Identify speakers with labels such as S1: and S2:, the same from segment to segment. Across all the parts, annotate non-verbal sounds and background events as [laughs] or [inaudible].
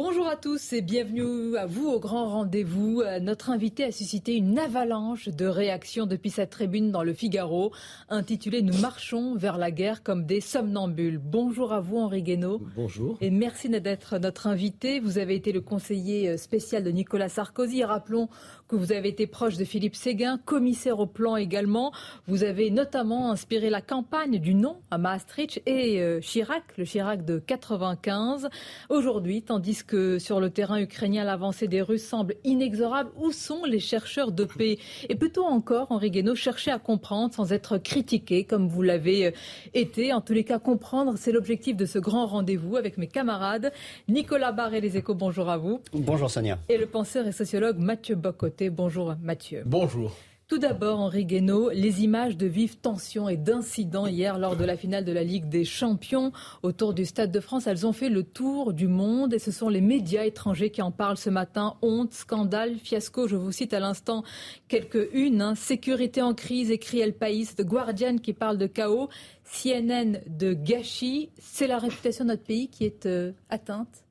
S1: Bonjour à tous et bienvenue à vous au grand rendez-vous. Euh, notre invité a suscité une avalanche de réactions depuis sa tribune dans le Figaro, intitulée Nous marchons vers la guerre comme des somnambules. Bonjour à vous Henri Guénaud.
S2: Bonjour.
S1: Et merci d'être notre invité. Vous avez été le conseiller euh, spécial de Nicolas Sarkozy. Rappelons que vous avez été proche de Philippe Séguin, commissaire au plan également. Vous avez notamment inspiré la campagne du non à Maastricht et euh, Chirac, le Chirac de 95. Aujourd'hui, tandis que sur le terrain ukrainien, l'avancée des Russes semble inexorable, où sont les chercheurs de paix? Et peut-on encore, Henri Guénaud, chercher à comprendre sans être critiqué comme vous l'avez euh, été En tous les cas, comprendre, c'est l'objectif de ce grand rendez-vous avec mes camarades. Nicolas Barré, les échos, bonjour à vous.
S3: Bonjour Sonia.
S1: Et le penseur et sociologue Mathieu Bocot. Bonjour Mathieu.
S4: Bonjour.
S1: Tout d'abord, Henri Guénaud, les images de vives tensions et d'incidents hier lors de la finale de la Ligue des Champions autour du Stade de France, elles ont fait le tour du monde et ce sont les médias étrangers qui en parlent ce matin. Honte, scandale, fiasco, je vous cite à l'instant quelques-unes. Hein. Sécurité en crise, écrit El País, The Guardian qui parle de chaos, CNN de gâchis. C'est la réputation de notre pays qui est euh, atteinte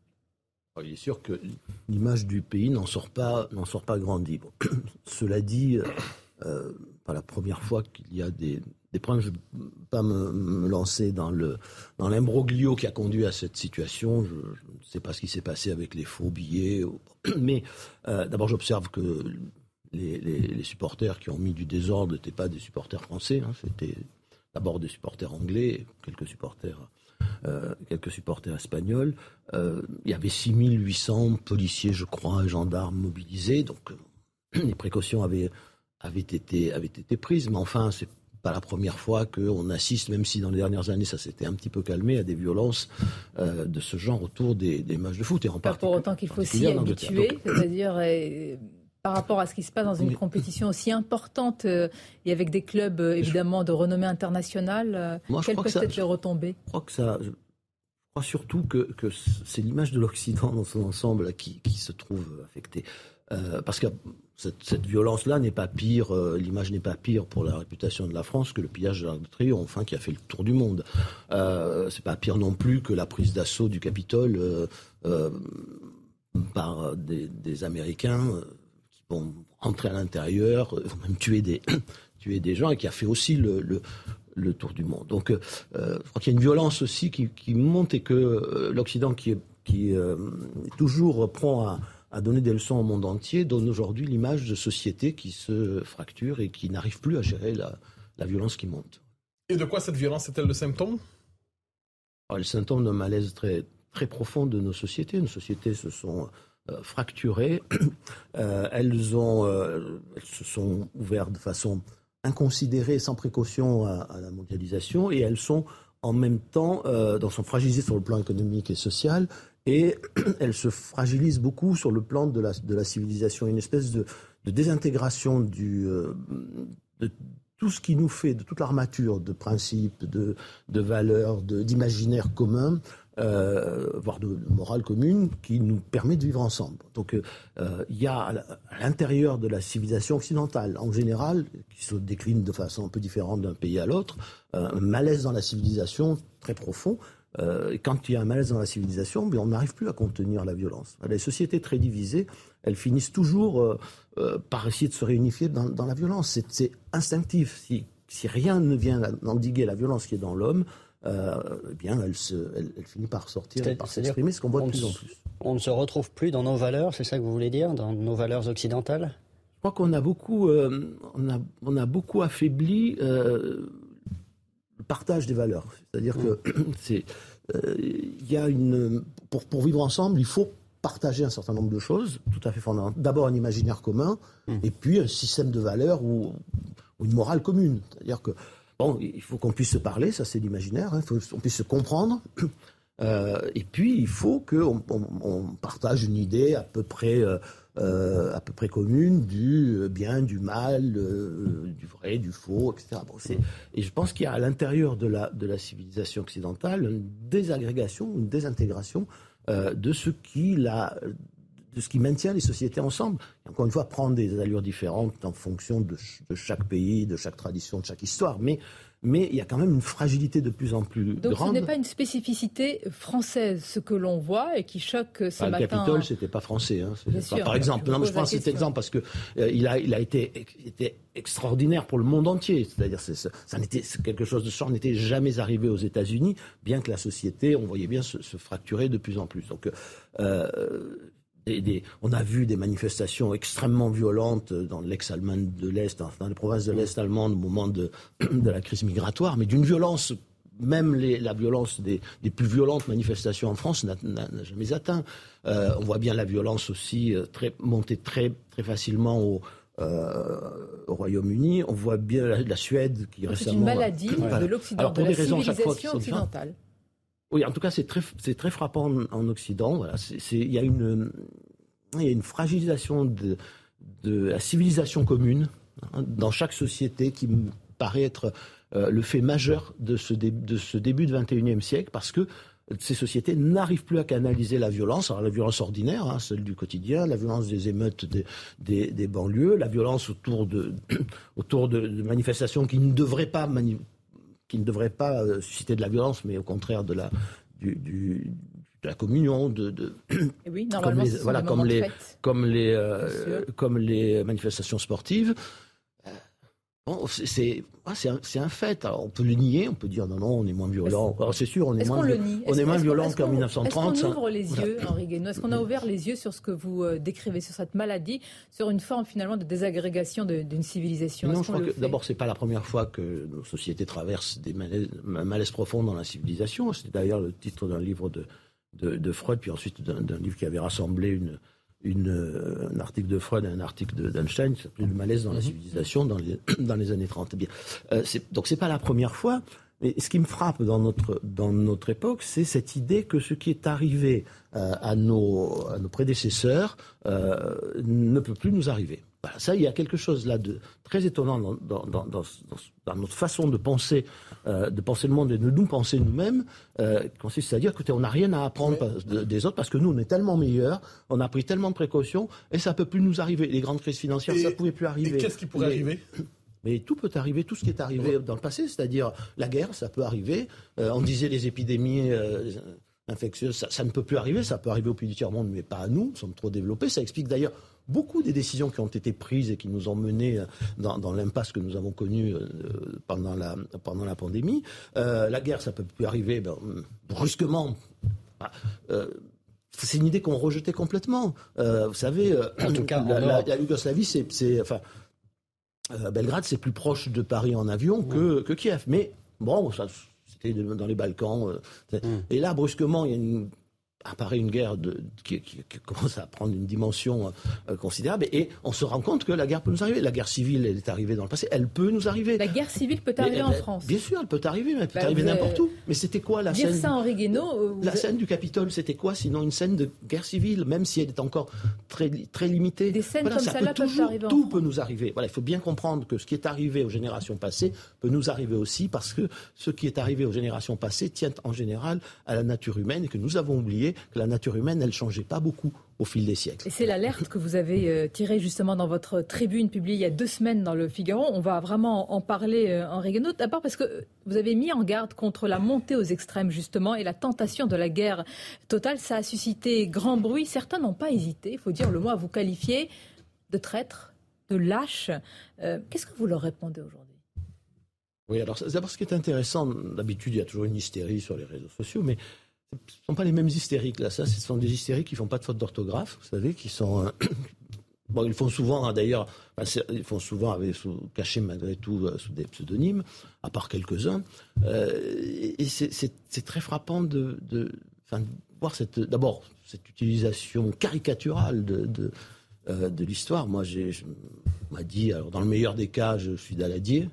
S2: il est sûr que l'image du pays n'en sort pas, n'en sort pas grandie. [clears throat] Cela dit, euh, pas la première fois qu'il y a des, des problèmes. Je ne vais pas me, lancer dans, le, dans l'imbroglio qui a conduit à cette situation. Je, ne sais pas ce qui s'est passé avec les faux billets. [clears throat] Mais euh, d'abord, j'observe que les, les, supporters qui ont mis du désordre n'étaient pas des supporters français. Hein. C'était d'abord des supporters anglais, quelques supporters euh, quelques supporters espagnols. Il y avait 6800 policiers, je crois, gendarmes mobilisés. Donc [clears throat] les précautions avaient, avaient, été, avaient été prises. Mais enfin, c'est pas la première fois qu'on assiste, même si dans les dernières années ça s'était un petit peu calmé, à des violences de ce genre autour des, des matchs de foot.
S1: Et en pas pour autant qu'il faut s'y habituer, c'est-à-dire par rapport à ce qui se passe dans une compétition aussi importante et avec des clubs évidemment de renommée internationale, quelles peuvent être les retombées
S2: Je crois que ça, surtout que, c'est l'image de l'Occident dans son ensemble qui, se trouve affectée. Euh, parce que cette, violence-là n'est pas pire, euh, l'image n'est pas pire pour la réputation de la France que le pillage de l'Arc de Triomphe, enfin, qui a fait le tour du monde. Euh, c'est pas pire non plus que la prise d'assaut du Capitole euh, par des, Américains qui vont rentrer à l'intérieur, même tuer des, [coughs] tuer des gens, et qui a fait aussi le, le tour du monde. Donc, euh, je crois qu'il y a une violence aussi qui, monte et que euh, l'Occident, qui, est, euh, toujours prend à, donner des leçons au monde entier, donne aujourd'hui l'image de société qui se fracture et qui n'arrive plus à gérer la, violence qui monte.
S4: Et de quoi cette violence est-elle le symptôme?
S2: Le symptôme d'un malaise très, très profond de nos sociétés. Nos sociétés se sont fracturées. [clears throat] elles, ont, elles se sont ouvertes de façon inconsidérées, sans précaution à, la mondialisation, et elles sont en même temps, euh, sont fragilisées sur le plan économique et social, et [clears throat] elles se fragilisent beaucoup sur le plan de la, de la civilisation. Une espèce de, désintégration du, euh, de tout ce qui nous fait, de toute l'armature de principes, de, de valeurs, d'imaginaires communs, euh, voire de, morale commune, qui nous permet de vivre ensemble. Donc euh, il y a à l'intérieur de la civilisation occidentale, en général, qui se décline de façon un peu différente d'un pays à l'autre, euh, un malaise dans la civilisation très profond. et quand il y a un malaise dans la civilisation, on n'arrive plus à contenir la violence. Les sociétés très divisées, elles finissent toujours par essayer de se réunifier dans, la violence. C'est instinctif. Si, si rien ne vient endiguer la violence qui est dans l'homme, euh, eh bien, elle, finit par sortir, par s'exprimer, ce qu'on voit de plus en plus.
S3: On ne se retrouve plus dans nos valeurs, c'est ça que vous voulez dire, dans nos valeurs occidentales?
S2: Je crois qu'on a beaucoup, euh, on a, beaucoup affaibli euh, le partage des valeurs. C'est-à-dire que mm. [clears throat] c'est, il y a une, pour, pour vivre ensemble, il faut partager un certain nombre de choses, tout à fait fondamentales. D'abord un imaginaire commun, mm. et puis un système de valeurs ou, ou une morale commune. C'est-à-dire que Bon, il faut qu'on puisse se parler, ça c'est l'imaginaire, hein, il faut qu'on puisse se comprendre. [clears throat] Euh, et puis, il faut qu'on on, partage une idée à peu près, euh, euh, à peu près commune du bien, du mal, du vrai, du faux, etc. Bon, et je pense qu'il y a à l'intérieur de la, de la civilisation occidentale une désagrégation, une désintégration de ce qui la, de ce qui maintient les sociétés ensemble. encore une fois, prendre des allures différentes en fonction de, chaque pays, de chaque tradition, de chaque histoire. Mais mais il y a quand même une fragilité de plus en plus
S1: Donc
S2: grande.
S1: ce n'est pas une spécificité française, ce que l'on voit et qui choque ce
S2: bah,
S1: matin.
S2: Le Capitole, c'était pas français. Hein.
S1: Bien
S2: Pas,
S1: sûr,
S2: par exemple,
S1: je
S2: non, mais je prends cet exemple parce que euh, il a, il a été, extraordinaire pour le monde entier. C'est-à-dire, c'est, ça n'était quelque chose de ça n'était jamais arrivé aux États-Unis, bien que la société, on voyait bien se, se fracturer de plus en plus. Donc, euh, des- des- on a vu des manifestations extrêmement violentes dans l'ex-Allemagne de l'Est, dans, les provinces de l'Est allemande au moment de, [clears throat] de la crise migratoire, mais d'une violence même les- la violence des, des plus violentes manifestations en France n'a jamais atteint. Euh, on voit bien la violence aussi euh, très, monter très, très facilement au, euh, au Royaume-Uni. On voit bien la, la Suède qui
S1: C'est
S2: récemment...
S1: une maladie de l'Occident,
S2: Alors,
S1: de la civilisation occidentale.
S2: Oui, en tout cas, c'est très, très frappant en, en Occident. Voilà. Il y, a une- y a une fragilisation de, de la civilisation commune hein, dans chaque société qui me paraît être euh, le fait majeur de ce, dé- de ce début du XXIe siècle parce que ces sociétés n'arrivent plus à canaliser la violence, alors la violence ordinaire, hein, celle du quotidien, la violence des émeutes des, des- des banlieues, la violence autour de, [coughs] autour de, manifestations qui ne devraient pas qui ne devrait pas euh, susciter de la violence, mais au contraire de la, du, du- de la communion, de, [coughs]
S1: oui,
S2: les- voilà, comme les- comme, les, euh,
S1: sûr.
S2: comme les manifestations sportives. Bon, c'est- c'est ah, c'est un, fait. Alors, on peut le nier, on peut dire non, non, on est moins violent. C'est sûr, on est, moins on est violent qu'en
S1: qu'on-
S2: 1930.
S1: Est-ce qu'on ouvre les yeux, Henri Guénaud? Est-ce qu'on a ouvert les yeux sur ce que vous euh, décrivez, sur cette maladie, sur une forme finalement de désagrégation d'une civilisation?
S2: Non, je crois que d'abord, c'est pas la première fois que nos sociétés traversent des malaises, un malaise profond dans la civilisation. C'est d'ailleurs le titre d'un livre de, de, de Freud, puis ensuite d'un livre qui avait rassemblé une, une, euh, un article de Freud et un article de- d'Einstein qui s'appelait Le malaise dans la civilisation dans les, [clears throat] dans les années 30. Bien. Euh, donc, c'est pas la première fois. Mais ce qui me frappe dans notre, dans notre époque, c'est cette idée que ce qui est arrivé euh, à, nos, à nos prédécesseurs euh, ne peut plus nous arriver. Voilà, ça, il y a quelque chose là de très étonnant dans, dans, dans, dans- dans notre façon de penser, euh, de penser le monde et de nous penser nous-mêmes, euh, qui consiste à dire, écoutez, on n'a rien à apprendre de- des autres parce que nous, on est tellement meilleurs, on a pris tellement de précautions et ça peut plus nous arriver. Les grandes crises financières,
S4: Et-
S2: ça pouvait plus arriver.
S4: Et qu'est-ce qui pourrait
S2: Les-
S4: arriver? [coughs]
S2: Mais tout peut arriver, tout ce qui est arrivé dans le passé, c'est-à-dire la guerre, ça peut arriver. Euh, on disait les épidémies euh, infectieuses, ça, ça ne peut plus arriver, ça peut arriver au pays du tiers-monde, mais pas à nous, nous sommes trop développés. Ça explique d'ailleurs beaucoup des décisions qui ont été prises et qui nous ont menés euh, dans, dans l'impasse que nous avons connue euh, pendant, la, pendant la pandémie. Euh, la guerre, ça peut plus arriver ben, brusquement. Ah, euh, c'est une idée qu'on rejetait complètement. Euh, vous savez,
S3: En tout cas,
S2: la, la- la Yougoslavie, c'est, enfin, Belgrade, c'est plus proche de Paris en avion que, que Kiev. Mais bon, ça, c'était dans les Balkans.
S3: Mm.
S2: Et là, brusquement, il y a une, apparaît une guerre de, qui, qui- qui commence à prendre une dimension euh, considérable. Et on se rend compte que la guerre peut nous arriver. La guerre civile, elle est arrivée dans le passé. Elle peut nous arriver.
S1: La guerre civile peut arriver en
S2: elle-
S1: France.
S2: Bien sûr, elle peut arriver, mais elle peut
S1: Bah,
S2: arriver
S1: avez-
S2: n'importe où. Mais c'était quoi la
S1: Dire
S2: scène
S1: ça, Henri Guénaud, euh, vous-
S2: la scène du Capitole, c'était quoi sinon une scène de guerre civile, même si elle est encore très, très limitée?
S1: Des scènes comme
S2: ça peut
S1: peuvent
S2: toujours, Tout peut nous arriver. Voilà, il faut bien comprendre que ce qui est arrivé aux générations passées peut nous arriver aussi parce que ce qui est arrivé aux générations passées tient en général à la nature humaine et que nous avons oublié que la nature humaine, elle changeait pas beaucoup au fil des siècles.
S1: Et c'est l'alerte que vous avez euh, tirée justement dans votre tribune publiée il y a deux semaines dans le Figaro. On va vraiment en parler, euh, Henri Guénaud. D'abord parce que euh, vous avez mis en garde contre la montée aux extrêmes justement et la tentation de la guerre totale. Ça a suscité grand bruit. Certains n'ont pas hésité, il faut dire le mot, à vous qualifier de traître, de lâche. Euh, Qu'est-ce que vous leur répondez aujourd'hui?
S2: Oui, alors d'abord ce qui est intéressant, d'habitude il y a toujours une hystérie sur les réseaux sociaux, mais ce ne sont pas les mêmes hystériques là. Ça, ce sont des hystériques qui font pas de faute d'orthographe, vous savez, qui sont euh, [coughs] bon, ils font souvent hein, d'ailleurs, ils font souvent avec sous, cachés malgré tout euh, sous des pseudonymes, à part quelques-uns. Euh, et c'est- très frappant de, voir cette d'abord cette utilisation caricaturale de, euh, l'histoire. Moi, j'ai, m'a dit, alors dans le meilleur des cas, je suis Daladier.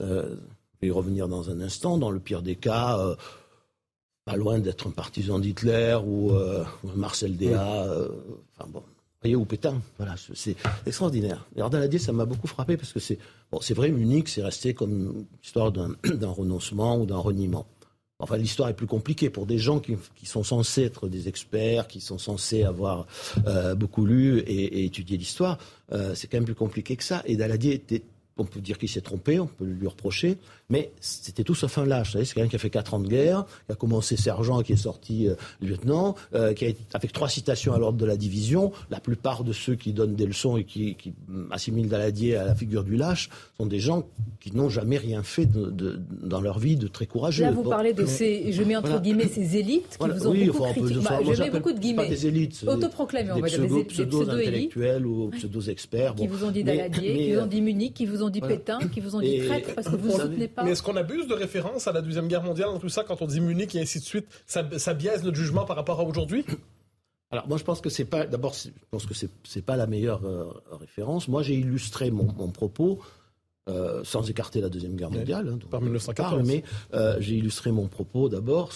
S2: Euh, je vais y revenir dans un instant. Dans le pire des cas, euh, pas loin d'être un partisan d'Hitler ou, euh, ou un Marcel Déat. euh, enfin bon, voyez, ou Pétain. Voilà, c'est- extraordinaire. Alors Daladier, ça m'a beaucoup frappé parce que c'est bon, c'est vrai, Munich, c'est resté comme l'histoire [clears throat] d'un, renoncement ou d'un reniement. Enfin, l'histoire est plus compliquée pour des gens qui, qui sont censés être des experts, qui sont censés avoir euh, beaucoup lu et, et étudié l'histoire. c'est quand même plus compliqué que ça. Et Daladier était on peut dire qu'il s'est trompé, on peut lui reprocher, mais c'était tout sauf un lâche. C'est quelqu'un qui a fait quatre ans de guerre, qui a commencé sergent, qui est sorti euh, lieutenant, euh, qui a avec trois citations à l'ordre de la division. La plupart de ceux qui donnent des leçons et qui, qui assimilent Daladier à la figure du lâche sont des gens qui n'ont jamais rien fait de, dans leur vie de très courageux.
S1: Là, vous parlez de ces, je mets entre guillemets, ces élites qui vous ont beaucoup critiqué. Bah, je mets beaucoup de guillemets.
S2: Pas des élites.
S1: Autoproclamés, on va dire. Des
S2: pseudo-intellectuels ou pseudo-experts.
S1: Qui vous ont dit Daladier, qui vous ont dit Munich, qui vous ont dit Pétain, qui vous ont dit traître parce que [laughs] vous ne soutenez pas.
S4: Mais est-ce qu'on abuse de référence à la Deuxième Guerre mondiale dans tout ça quand on dit Munich et ainsi de suite ça, ça biaise notre jugement par rapport à aujourd'hui? [coughs]
S2: Alors moi je pense que c'est pas d'abord je pense que c'est pas la meilleure euh, référence. Moi j'ai illustré mon, mon propos euh, sans écarter la deuxième guerre mondiale.
S4: Hein, par 1914.
S2: mais euh, j'ai illustré mon propos d'abord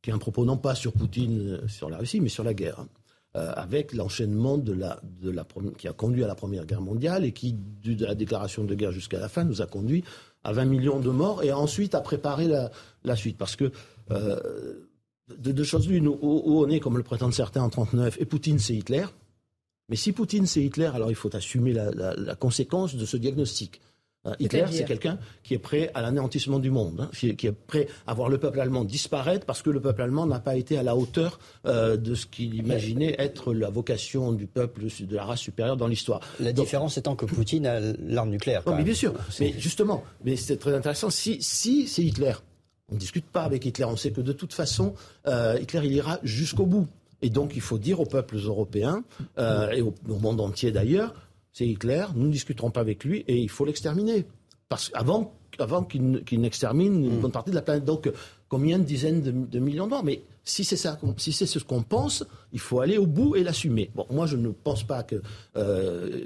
S2: qui est un propos non pas sur Poutine, sur la Russie, mais sur la guerre. Euh, avec l'enchaînement de la, de la, qui a conduit à la Première Guerre mondiale et qui, de la déclaration de guerre jusqu'à la fin, nous a conduit à 20 millions de morts et ensuite à préparer la, suite. Parce que euh, de deux choses l'une, où, on est, comme le prétendent certains, en 1939, et Poutine, c'est Hitler. Mais si Poutine, c'est Hitler, alors il faut assumer la conséquence de ce diagnostic. Hein, Hitler, c'est quelqu'un qui est prêt à l'anéantissement du monde, hein, qui est prêt à voir le peuple allemand disparaître parce que le peuple allemand n'a pas été à la hauteur euh, de ce qu'il imaginait être la vocation du peuple de la race supérieure dans l'histoire.
S3: La différence étant que Poutine a l'arme nucléaire.
S2: mais bien sûr. Mais justement, mais c'est très intéressant. Si, si c'est Hitler, on ne discute pas avec Hitler. On sait que de toute façon, euh, Hitler, il ira jusqu'au bout. Et donc, il faut dire aux peuples européens euh, et au monde entier d'ailleurs c'est Hitler, nous ne discuterons pas avec lui et il faut l'exterminer. Parce qu'avant avant qu'il n'extermine une mm. bonne partie de la planète. Donc, combien de dizaines de, millions de morts? Mais si c'est ça, si c'est ce qu'on pense, il faut aller au bout et l'assumer. Bon, moi, je ne pense pas que, euh,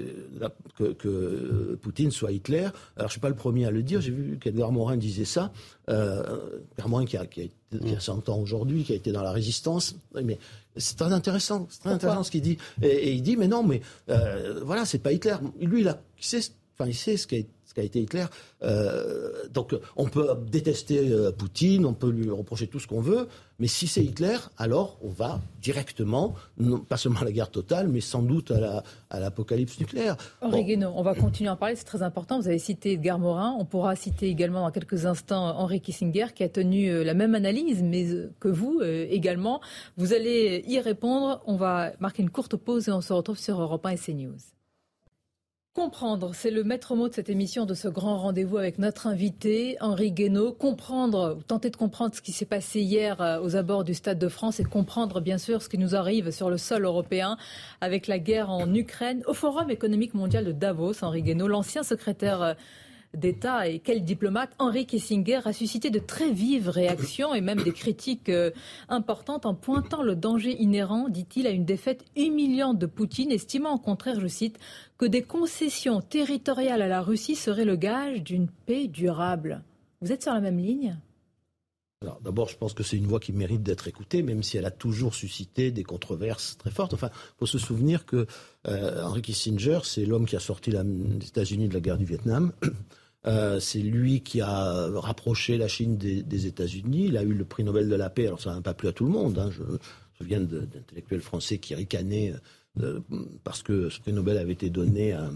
S2: que, Poutine soit Hitler. Alors, je ne suis pas le premier à le dire. J'ai vu qu'Edgar Morin disait ça. Euh, Edgar Morin qui a, qui, a, 100 ans aujourd'hui, qui a été dans la résistance. Mais c'est très intéressant, c'est très intéressant ce qu'il dit. Et, il dit, mais non, mais euh, voilà, c'est pas Hitler. Lui, il, a, il, sait, enfin, il sait ce qu'a été Hitler. Euh, donc, on peut détester euh, Poutine, on peut lui reprocher tout ce qu'on veut, mais si c'est Hitler, alors on va directement, non, pas seulement à la guerre totale, mais sans doute à l'apocalypse nucléaire.
S1: Henri Guénaud, on va continuer à en parler, c'est très important. Vous avez cité Edgar Morin, on pourra citer également dans quelques instants Henri Kissinger, qui a tenu euh, la même analyse, mais que vous également. Vous allez y répondre. On va marquer une courte pause et on se retrouve sur Europe 1 et CNews. Comprendre, c'est le maître mot de cette émission, de ce grand rendez-vous avec notre invité, Henri Guénaud. Comprendre, ou tenter de comprendre ce qui s'est passé hier euh, aux abords du Stade de France et comprendre, bien sûr, ce qui nous arrive sur le sol européen avec la guerre en Ukraine. Au Forum économique mondial de Davos, Henri Guénaud, l'ancien secrétaire euh, d'État et quel diplomate, Henri Kissinger a suscité de très vives réactions et même des critiques euh, importantes en pointant le danger inhérent, dit-il, à une défaite humiliante de Poutine, estimant au contraire, je cite, que des concessions territoriales à la Russie seraient le gage d'une paix durable. Vous êtes sur la même ligne?
S2: D'abord, je pense que c'est une voix qui mérite d'être écoutée, même si elle a toujours suscité des controverses très fortes. Enfin, il faut se souvenir que euh, Henry Kissinger, c'est l'homme qui a sorti les États-Unis de la guerre du Vietnam. Euh, c'est lui qui a rapproché la Chine des, États-Unis. Il a eu le prix Nobel de la paix. Alors ça n'a pas plu à tout le monde. Hein. Je me souviens d'intellectuels français qui ricanaient euh, parce que ce prix Nobel avait été donné à,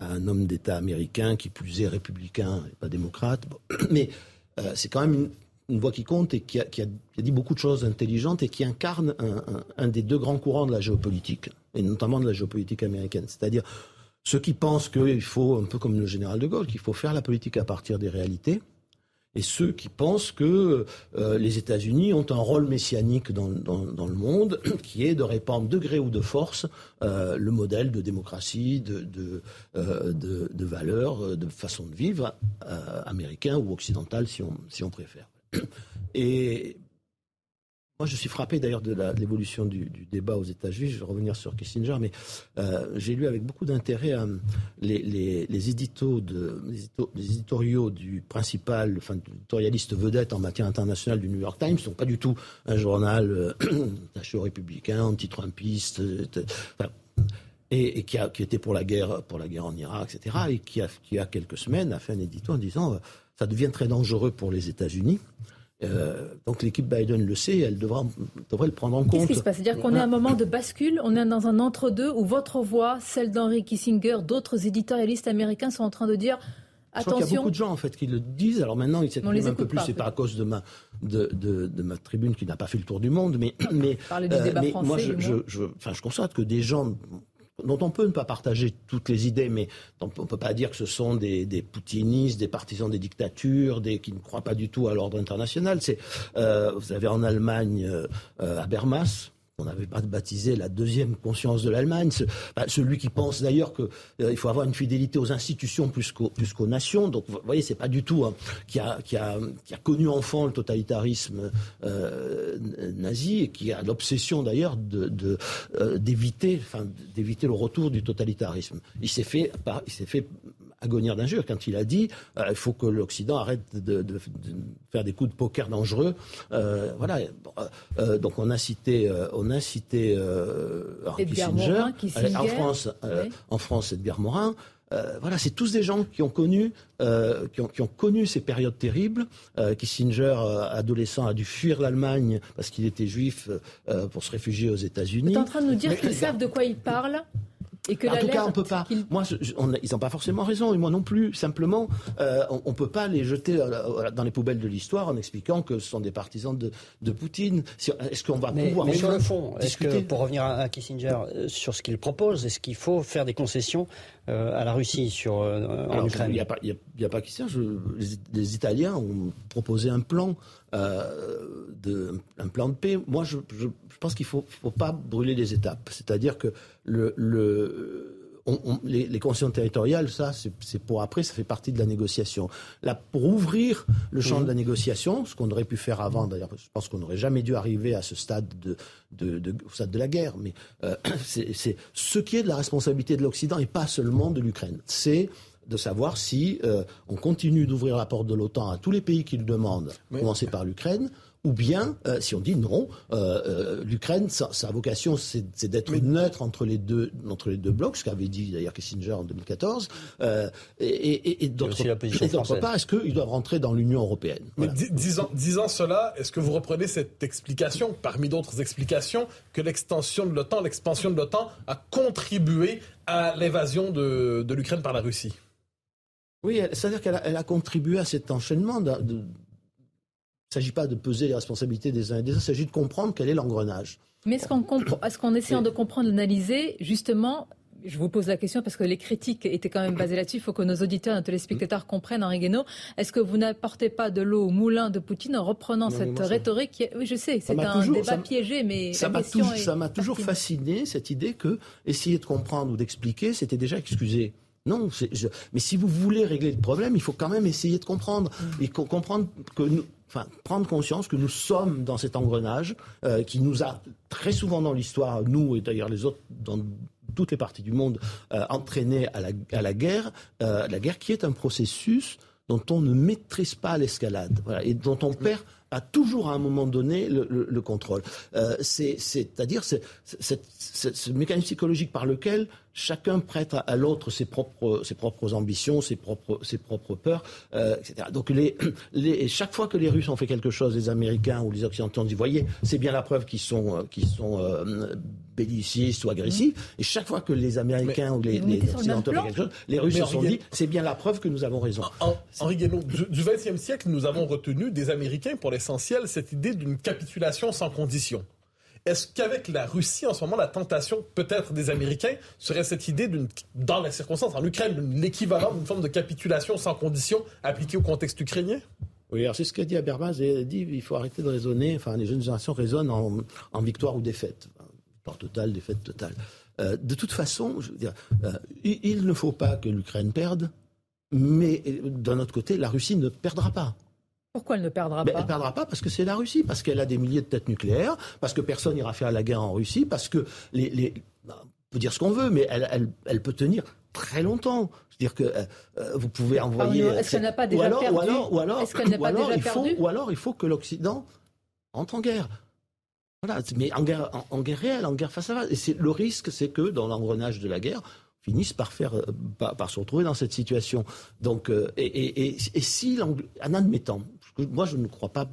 S2: un homme d'État américain qui plus est républicain et pas démocrate. [coughs] Mais c'est quand même une, une voix qui compte et qui a, dit beaucoup de choses intelligentes et qui incarne un, des deux grands courants de la géopolitique, et notamment de la géopolitique américaine. C'est-à-dire ceux qui pensent qu'il faut, un peu comme le général de Gaulle, qu'il faut faire la politique à partir des réalités, et ceux qui pensent que euh, les États-Unis ont un rôle messianique dans, le monde, [coughs] qui est de répandre de gré ou de force euh, le modèle de démocratie, de, de, euh, de, valeurs, de façon de vivre américain ou occidental si on préfère. Et moi, je suis frappé d'ailleurs de l'évolution du, débat aux États-Unis. Je vais revenir sur Kissinger, mais euh, j'ai lu avec beaucoup d'intérêt euh, les, les, les, éditoriaux du principal, enfin, éditorialiste vedette en matière internationale du New York Times. Sont pas du tout un journal euh, [clears throat] attaché aux républicains, anti-trumpiste, et, qui, a, qui était pour la guerre, pour la guerre en Irak, etc. Et qui a, qui a quelques semaines a fait un édito en disant ça devient très dangereux pour les États-Unis. Euh, donc l'équipe Biden le sait, elle devra, devrait le prendre en compte.
S1: Qu'est-ce qui se passe? C'est-à-dire qu'on est à un moment de bascule, on est dans un entre-deux où votre voix, celle d'Henry Kissinger, d'autres éditorialistes américains sont en train de dire
S2: Je crois qu'il y a beaucoup de gens en fait qui le disent. Alors maintenant, ils s'expriment un peu plus. C'est pas à cause de ma de, de, ma tribune qui n'a pas fait le tour du monde, mais mais,
S1: euh, mais
S2: moi je, je, je, enfin, je constate que des gens dont on peut ne pas partager toutes les idées, mais on ne peut pas dire que ce sont des, des, poutinistes, des partisans des dictatures, des qui ne croient pas du tout à l'ordre international. C'est, euh, vous avez en Allemagne euh, euh Habermas, on avait baptisé la deuxième conscience de l'Allemagne, celui qui pense d'ailleurs qu'il euh, faut avoir une fidélité aux institutions plus qu'aux, nations. Donc, vous voyez, c'est pas du tout hein, qui, a, qui, a, qui, connu enfant le totalitarisme euh, nazi et qui a l'obsession d'ailleurs euh, d'éviter, le retour du totalitarisme. Il s'est fait, il s'est fait agonir d'injures quand il a dit euh, il faut que l'Occident arrête de, faire des coups de poker dangereux. Euh, voilà. Euh, donc on a cité, on a cité
S1: Kissinger.
S2: En France, en France, Edgar Morin. voilà, c'est tous des gens qui ont connu, qui, ont, qui, ont, connu ces périodes terribles. Kissinger, adolescent, a dû fuir l'Allemagne parce qu'il était juif pour se réfugier aux États-Unis.
S1: Vous êtes en train de nous dire qu'ils savent de quoi ils parlent?
S2: En tout cas, on peut pas. Moi, ils n'ont pas forcément raison, et moi non plus. Simplement, euh, on, ne peut pas les jeter euh, dans les poubelles de l'histoire en expliquant que ce sont des partisans de, de Poutine. Est-ce qu'on va pouvoir
S3: mais sur le fond, est-ce que pour revenir à, Kissinger euh, sur ce qu'il propose, est-ce qu'il faut faire des concessions à la Russie sur en Ukraine?
S2: Il n'y a pas Kissinger. les, Italiens ont proposé un plan. De, un plan de paix. Moi, je, je, je pense qu'il ne faut, faut, pas brûler les étapes. C'est-à-dire que le, le on, les, les consciences territoriales, ça, c'est pour après, ça fait partie de la négociation. Là, pour ouvrir le champ de la négociation, ce qu'on aurait pu faire avant, d'ailleurs, je pense qu'on n'aurait jamais dû arriver à ce stade de, de, de, au stade de la guerre, mais euh, [clears throat] c'est ce qui est de la responsabilité de l'Occident et pas seulement de l'Ukraine. C'est de savoir si euh, on continue d'ouvrir la porte de l'OTAN à tous les pays qui le demandent, commencer par l'Ukraine, ou bien euh, si on dit non, euh, euh, l'Ukraine, sa, vocation, c'est d'être neutre entre les deux entre les deux blocs, ce qu'avait dit d'ailleurs Kissinger en 2014, et, et, et d'autre part, est-ce qu'ils doivent rentrer dans l'Union européenne?
S4: Mais disant, disant, cela, est-ce que vous reprenez cette explication, parmi d'autres explications, que l'extension de l'OTAN, l'expansion de l'OTAN a contribué à l'invasion de, de l'Ukraine par la Russie?
S2: Oui, c'est-à-dire qu'elle a, a, contribué à cet enchaînement de, il ne s'agit pas de peser les responsabilités des uns et des autres, il s'agit de comprendre quel est l'engrenage.
S1: Mais est-ce qu'en est essayant de comprendre, d'analyser, justement, je vous pose la question parce que les critiques étaient quand même basées là-dessus. Il faut que nos auditeurs, nos téléspectateurs comprennent, Henri Guénaud. Est-ce que vous n'apportez pas de l'eau au moulin de Poutine en reprenant cette rhétorique qui Oui, je sais, c'est un débat piégé, mais
S2: ça m'a toujours, toujours fasciné cette idée que essayer de comprendre ou d'expliquer, c'était déjà excuser. Non, mais si vous voulez régler le problème, il faut quand même essayer de comprendre mm. et comprendre que nous, enfin, prendre conscience que nous sommes dans cet engrenage euh, qui nous a très souvent dans l'histoire, nous et d'ailleurs les autres dans toutes les parties du monde, euh, entraînés à la, à la guerre, euh, la guerre qui est un processus dont on ne maîtrise pas l'escalade voilà, et dont on perd a toujours à un moment donné le, le, le contrôle. C'est-à-dire ce mécanisme psychologique par lequel chacun prête à, l'autre ses propres, ses propres ambitions, ses propres, ses propres peurs, euh, etc. Donc les, [clears throat] les, chaque fois que les Russes ont fait quelque chose, les Américains ou les Occidentaux ont dit, voyez, c'est bien la preuve qu'ils sont, euh, qu'ils sont euh, bellicistes ou agressifs. Et chaque fois que les Américains ou les, les Occidentaux ont fait quelque chose, les Russes se sont dit, c'est bien la preuve que nous avons raison.
S4: Henri Guénaud, du XXe siècle, nous avons retenu des Américains, pour l'essentiel, cette idée d'une capitulation sans condition. Est-ce qu'avec la Russie, en ce moment, la tentation peut-être des Américains serait cette idée, dans la circonstance, en Ukraine, l'équivalent d'une forme de capitulation sans condition appliquée au contexte ukrainien?
S2: Oui, alors c'est ce qu'a dit Habermas. Il dit il faut arrêter de raisonner. Enfin, les jeunes générations raisonnent en, victoire ou défaite. Victoire totale, défaite totale. Euh, de toute façon, euh, il ne faut pas que l'Ukraine perde, mais d'un autre côté, la Russie ne perdra pas.
S1: Pourquoi elle ne perdra pas
S2: Elle ne perdra pas parce que c'est la Russie, parce qu'elle a des milliers de têtes nucléaires, parce que personne n'ira faire la guerre en Russie, parce que les, les bah, on peut dire ce qu'on veut, mais elle, elle, elle, peut tenir très longtemps. C'est-à-dire que euh, euh, vous pouvez envoyer.
S1: Est-ce qu'elle n'a pas déjà
S2: alors,
S1: perdu
S2: Ou alors, ou alors, ou alors, il faut, ou alors il faut que l'Occident entre en guerre. Voilà, mais en guerre, en, guerre réelle, en guerre face à face. Et c'est le risque, c'est que dans l'engrenage de la guerre, finissent par faire euh, par, se retrouver dans cette situation. Donc, et, et, et, et si, en admettant, moi je ne crois pas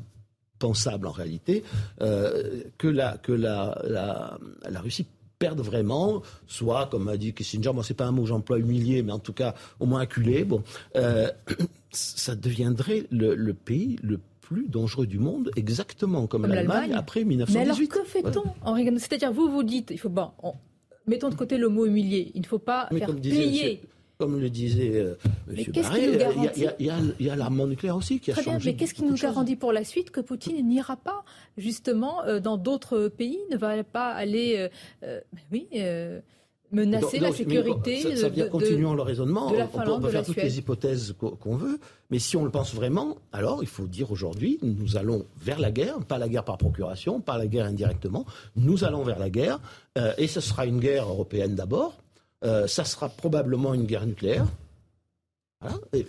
S2: pensable en réalité euh, que, la, que la, la, la Russie perdent vraiment, soit, comme a dit Kissinger, moi c'est pas un mot que j'emploie humilié, mais en tout cas au moins acculé, bon, euh, [clears throat] ça deviendrait le, pays le plus dangereux du monde, exactement comme, l'Allemagne après 1918. Mais alors
S1: que fait-on C'est-à-dire, vous vous dites, il faut, bon, mettons de côté le mot humilié, il ne faut pas faire payer
S2: comme le disait euh, M. Barré, il y, a, l'armement nucléaire aussi qui a Très changé.
S1: mais qu'est-ce qui nous garantit pour la suite que Poutine n'ira pas justement euh, dans d'autres pays, ne va pas aller, euh, oui, menacer la sécurité
S2: ça, ça vient, continuons le raisonnement. on peut, faire toutes les hypothèses qu'on veut, mais si on le pense vraiment, alors il faut dire aujourd'hui, nous allons vers la guerre, pas la guerre par procuration, pas la guerre indirectement, nous allons vers la guerre, et ce sera une guerre européenne d'abord, euh, ça sera probablement une guerre nucléaire. il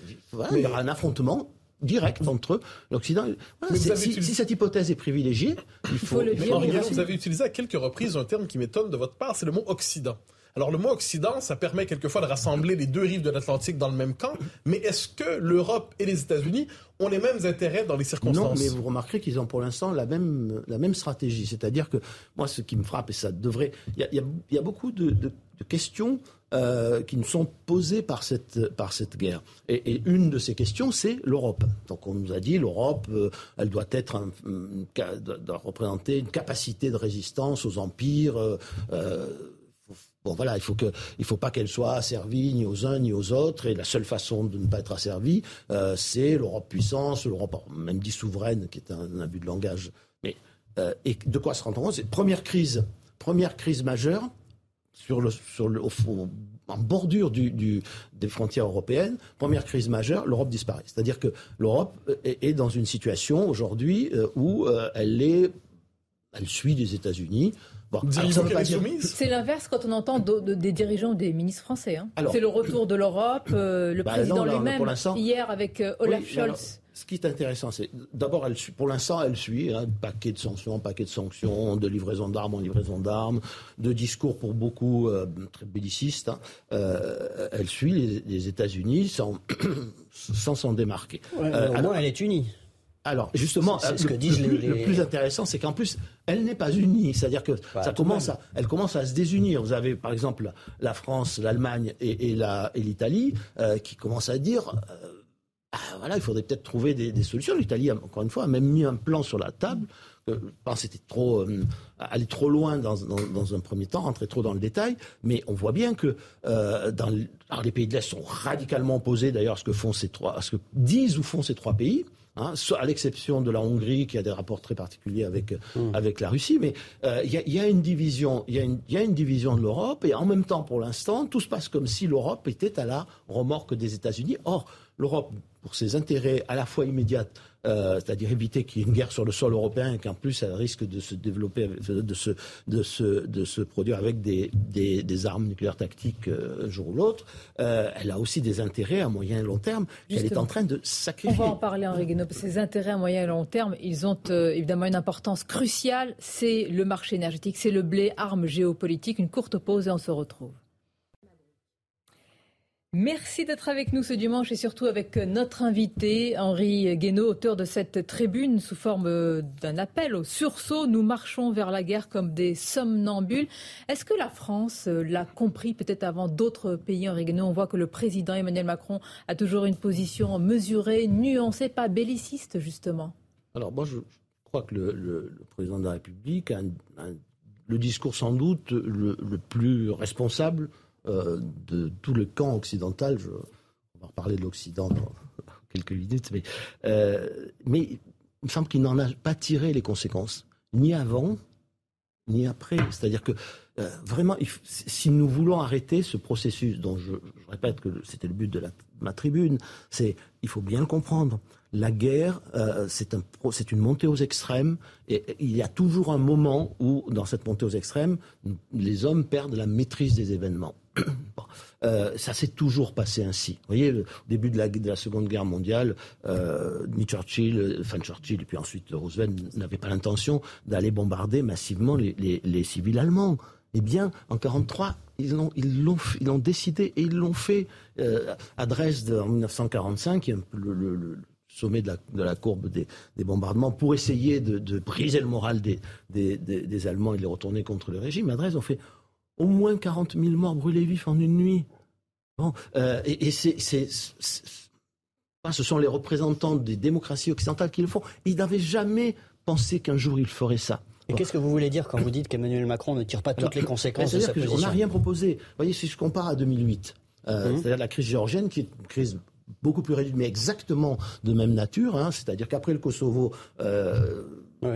S2: y aura un affrontement direct entre l'Occident. si, cette hypothèse est privilégiée, il faut, le dire.
S4: vous avez utilisé à quelques reprises un terme qui m'étonne de votre part, c'est le mot Occident. Alors le mot Occident, ça permet quelquefois de rassembler les deux rives de l'Atlantique dans le même camp, mais est-ce que l'Europe et les États-Unis ont les mêmes intérêts dans les circonstances?
S2: Non, mais vous remarquerez qu'ils ont pour l'instant la même, la même stratégie. C'est-à-dire que moi, ce qui me frappe, et ça devrait... Il y a, beaucoup de, questions euh, qui nous sont posées par cette, par cette guerre. Et, une de ces questions, c'est l'Europe. Donc on nous a dit, l'Europe, euh, elle doit être représenter une capacité de résistance aux empires. Euh, Bon, voilà, il faut faut pas qu'elle soit asservie ni aux uns ni aux autres. Et la seule façon de ne pas être asservie, c'est l'Europe puissance, l'Europe même dit souveraine, qui est un, abus de langage. Mais et de quoi se rendre compte? C'est première crise, première crise majeure sur le, sur le, en bordure du, du, des frontières européennes. Première crise majeure, l'Europe disparaît. C'est-à-dire que l'Europe est, est, dans une situation aujourd'hui euh, où elle est, elle suit les États-Unis.
S1: C'est l'inverse quand on entend des dirigeants des ministres français. Hein. C'est le retour de l'Europe, euh, le bah, président lui-même, hier avec euh, Olaf Scholz.
S2: Ce qui est intéressant, c'est d'abord, pour l'instant, elle suit un hein, paquet de sanctions, paquet de sanctions, de livraison d'armes en livraison d'armes, de discours pour beaucoup euh, très bellicistes. Hein. elle suit les, États-Unis [coughs] sans s'en démarquer.
S3: alors, elle est unie.
S2: Alors, justement, ce que disent le, le, plus intéressant, c'est qu'en plus, elle n'est pas unie. C'est-à-dire que ça commence à, elle commence à se désunir. Vous avez, par exemple, la France, l'Allemagne et, et l'Italie euh, qui commencent à dire. Euh, voilà, il faudrait peut-être trouver des, solutions. L'Italie, encore une fois, a même mis un plan sur la table. je pense que c'était trop, euh, aller trop loin dans, dans, un premier temps, rentrer trop dans le détail. Mais on voit bien que dans, les pays de l'Est sont radicalement opposés d'ailleurs à ce que font ces trois, à ce que disent ou font ces trois pays. Hein, à l'exception de la Hongrie qui a des rapports très particuliers avec, mmh. avec la Russie. Mais euh, il y, a une division, il y, y, a une division de l'Europe et en même temps, pour l'instant, tout se passe comme si l'Europe était à la remorque des États-Unis. Or, l'Europe, pour ses intérêts à la fois immédiats euh, c'est-à-dire éviter qu'il y ait une guerre sur le sol européen et qu'en plus elle risque de se développer, de se, de se, de se produire avec des, des, des armes nucléaires tactiques euh, un jour ou l'autre, euh, elle a aussi des intérêts à moyen et long terme qu'elle est en train de sacrifier.
S1: On va en parler, Henri Guénaud. Ces intérêts à moyen et long terme, ils ont évidemment une importance cruciale. C'est le marché énergétique, c'est le blé, arme géopolitique. Une courte pause et on se retrouve. Merci d'être avec nous ce dimanche et surtout avec notre invité, Henri Guénaud, auteur de cette tribune sous forme d'un appel au sursaut. Nous marchons vers la guerre comme des somnambules. Est-ce que la France l'a compris peut-être avant d'autres pays, Henri Guénaud? On voit que le président Emmanuel Macron a toujours une position mesurée, nuancée, pas belliciste justement.
S2: Alors moi je crois que le, président de la République a, le discours sans doute le plus responsable euh, de tout le camp occidental. Je, on va reparler de l'Occident dans [laughs] quelques minutes, mais, euh, mais il me semble qu'il n'en a pas tiré les conséquences, ni avant, ni après. C'est-à-dire que euh, vraiment, si nous voulons arrêter ce processus, dont je, répète que c'était le but de ma tribune, c'est il faut bien le comprendre. La guerre, c'est un, une montée aux extrêmes, et il y a toujours un moment où, dans cette montée aux extrêmes, les hommes perdent la maîtrise des événements. Euh, ça s'est toujours passé ainsi. Vous voyez, au début de la, de la Seconde Guerre mondiale, euh, ni Churchill, enfin Churchill et puis ensuite Roosevelt n'avaient pas l'intention d'aller bombarder massivement les, civils allemands. Eh bien, en 1943, ils l'ont, décidé et ils l'ont fait. Euh, à Dresde, en 1945, qui est le, sommet de la, courbe des, bombardements, pour essayer de, briser le moral des, des, des, Allemands et de les retourner contre le régime. À Dresde, on fait Au moins 40 000 morts brûlés vifs en une nuit. Bon, euh, et, c'est, ce sont les représentants des démocraties occidentales qui le font. Ils n'avaient jamais pensé qu'un jour ils feraient ça.
S3: Et qu'est-ce que vous voulez dire quand vous dites qu'Emmanuel Macron ne tire pas toutes les conséquences de sa position
S2: On n'a rien proposé. Vous voyez, si je compare à 2008, euh, mmh. c'est-à-dire la crise géorgienne, qui est une crise beaucoup plus réduite, mais exactement de même nature. Hein, c'est-à-dire qu'après le Kosovo, euh,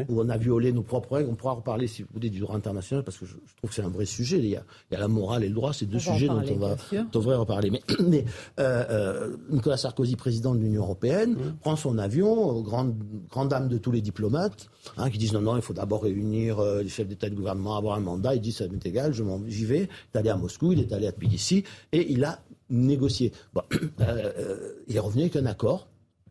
S2: où on a violé nos propres règles, on pourra reparler, si vous voulez, du droit international, parce que je, trouve que c'est un vrai sujet. Il y, a, la morale et le droit, c'est deux sujets dont on va devrait reparler. Mais, [clears throat] mais euh, euh, Nicolas Sarkozy, président de l'Union européenne, mmh. prend son avion, grande, grande dame de tous les diplomates, hein, qui disent non, non, il faut d'abord réunir les chefs d'État et de gouvernement, avoir un mandat. Il dit ça m'est égal, j'y vais. Il est allé à Moscou, il est allé à Tbilissi, et il a. Bon, [clears throat] euh, euh, il est revenu avec un accord.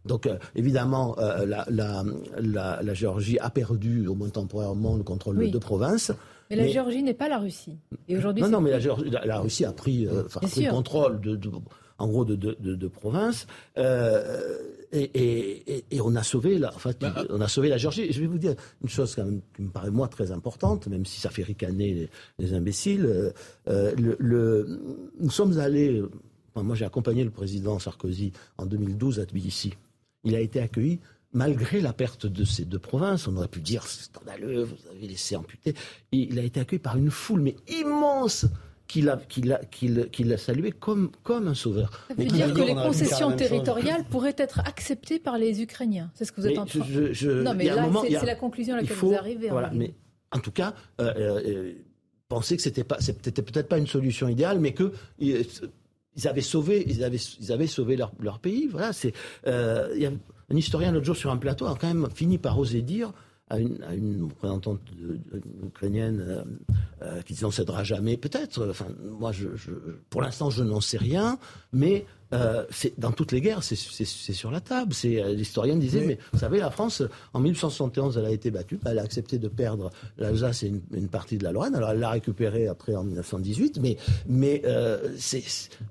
S2: Donc, euh, évidemment, la, la, Géorgie a perdu, au moins temporairement, le contrôle de deux provinces.
S1: Mais la Géorgie n'est pas la Russie.
S2: Et aujourd'hui, non, non, mais la, la, Russie a pris, le contrôle de, en gros, de, de, provinces. Et, on a sauvé la, bah, on a sauvé la Géorgie. Je vais vous dire une chose quand même qui me paraît moi très importante, même si ça fait ricaner les, imbéciles. le, nous sommes allés moi, j'ai accompagné le président Sarkozy en 2012 à Tbilissi. Il a été accueilli malgré la perte de ces deux provinces. On aurait pu dire c'est scandaleux, vous avez laissé amputer. il a été accueilli par une foule, mais immense, qui l'a salué comme, comme un sauveur.
S1: Ça veut dire que les concessions territoriales pourraient être acceptées par les Ukrainiens. C'est ce que vous êtes en train de dire. Non, mais là, c'est la conclusion à laquelle vous arrivez.
S2: Voilà, mais en tout cas, euh, euh, penser que c'était pas, c'était peut-être pas une solution idéale, mais que ils avaient sauvé, ils avaient, ils avaient sauvé leur, leur pays. Voilà, c'est. Euh, un historien l'autre jour sur un plateau a quand même fini par oser dire à une, à une représentante ukrainienne euh, euh, qui disait jamais, peut-être. Enfin, moi, je, pour l'instant, je n'en sais rien, mais euh, dans toutes les guerres, c'est sur la table. Euh, L'historien disait, mais... vous savez, la France, en 1871, elle a été battue, elle a accepté de perdre l'Alsace et une, partie de la Lorraine. Alors elle l'a récupérée après en 1918, mais, mais euh,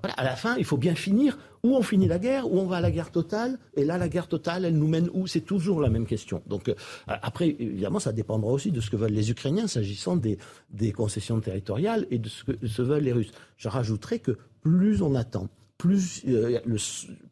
S2: voilà, à la fin, il faut bien finir. Où on finit la guerre, où on va à la guerre totale, et là, la guerre totale, elle nous mène où? C'est toujours la même question. Donc après, évidemment, ça dépendra aussi de ce que veulent les Ukrainiens s'agissant des, des concessions territoriales et de ce que se veulent les Russes. Je rajouterai que plus on attend, plus, euh,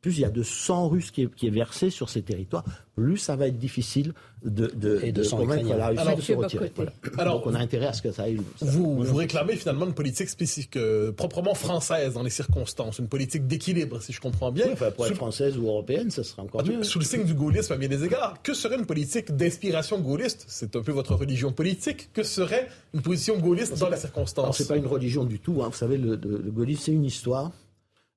S2: plus il y a de sang russe qui est, versé sur ces territoires, plus ça va être difficile de, de, convaincre la Russie de se retirer. Alors, Donc on a intérêt à ce que ça aille.
S4: vous, vous réclamez finalement une politique spécifique, euh, proprement française dans les circonstances, une politique d'équilibre, si je comprends bien.
S2: Oui, pour être française ou européenne, ça serait encore mieux.
S4: Sous le signe du gaullisme à bien des égards, que serait une politique d'inspiration gaulliste? C'est un peu votre religion politique. Que serait une position gaulliste dans les circonstances?
S2: C'est pas une religion du tout. Hein. Vous savez, le, le gaullisme, c'est une histoire.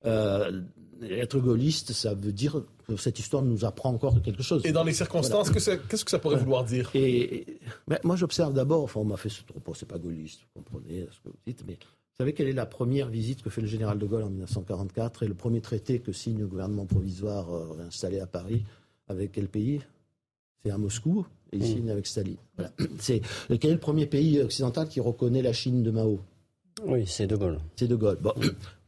S2: Euh, être gaulliste, ça veut dire que cette histoire nous apprend encore quelque chose.
S4: Et dans les circonstances, qu'est-ce que ça pourrait vouloir dire?
S2: Et, Moi, j'observe d'abord, enfin, on m'a fait ce propos, c'est pas gaulliste, vous comprenez ce que vous dites, mais vous savez quelle est la première visite que fait le général de Gaulle en 1944 et le premier traité que signe le gouvernement provisoire euh, installé à Paris avec quel pays? C'est à Moscou et il mmh. signe avec Staline. Voilà. C'est quel est le premier pays occidental qui reconnaît la Chine de Mao?
S3: Oui, c'est De Gaulle.
S2: C'est De Gaulle. Bon.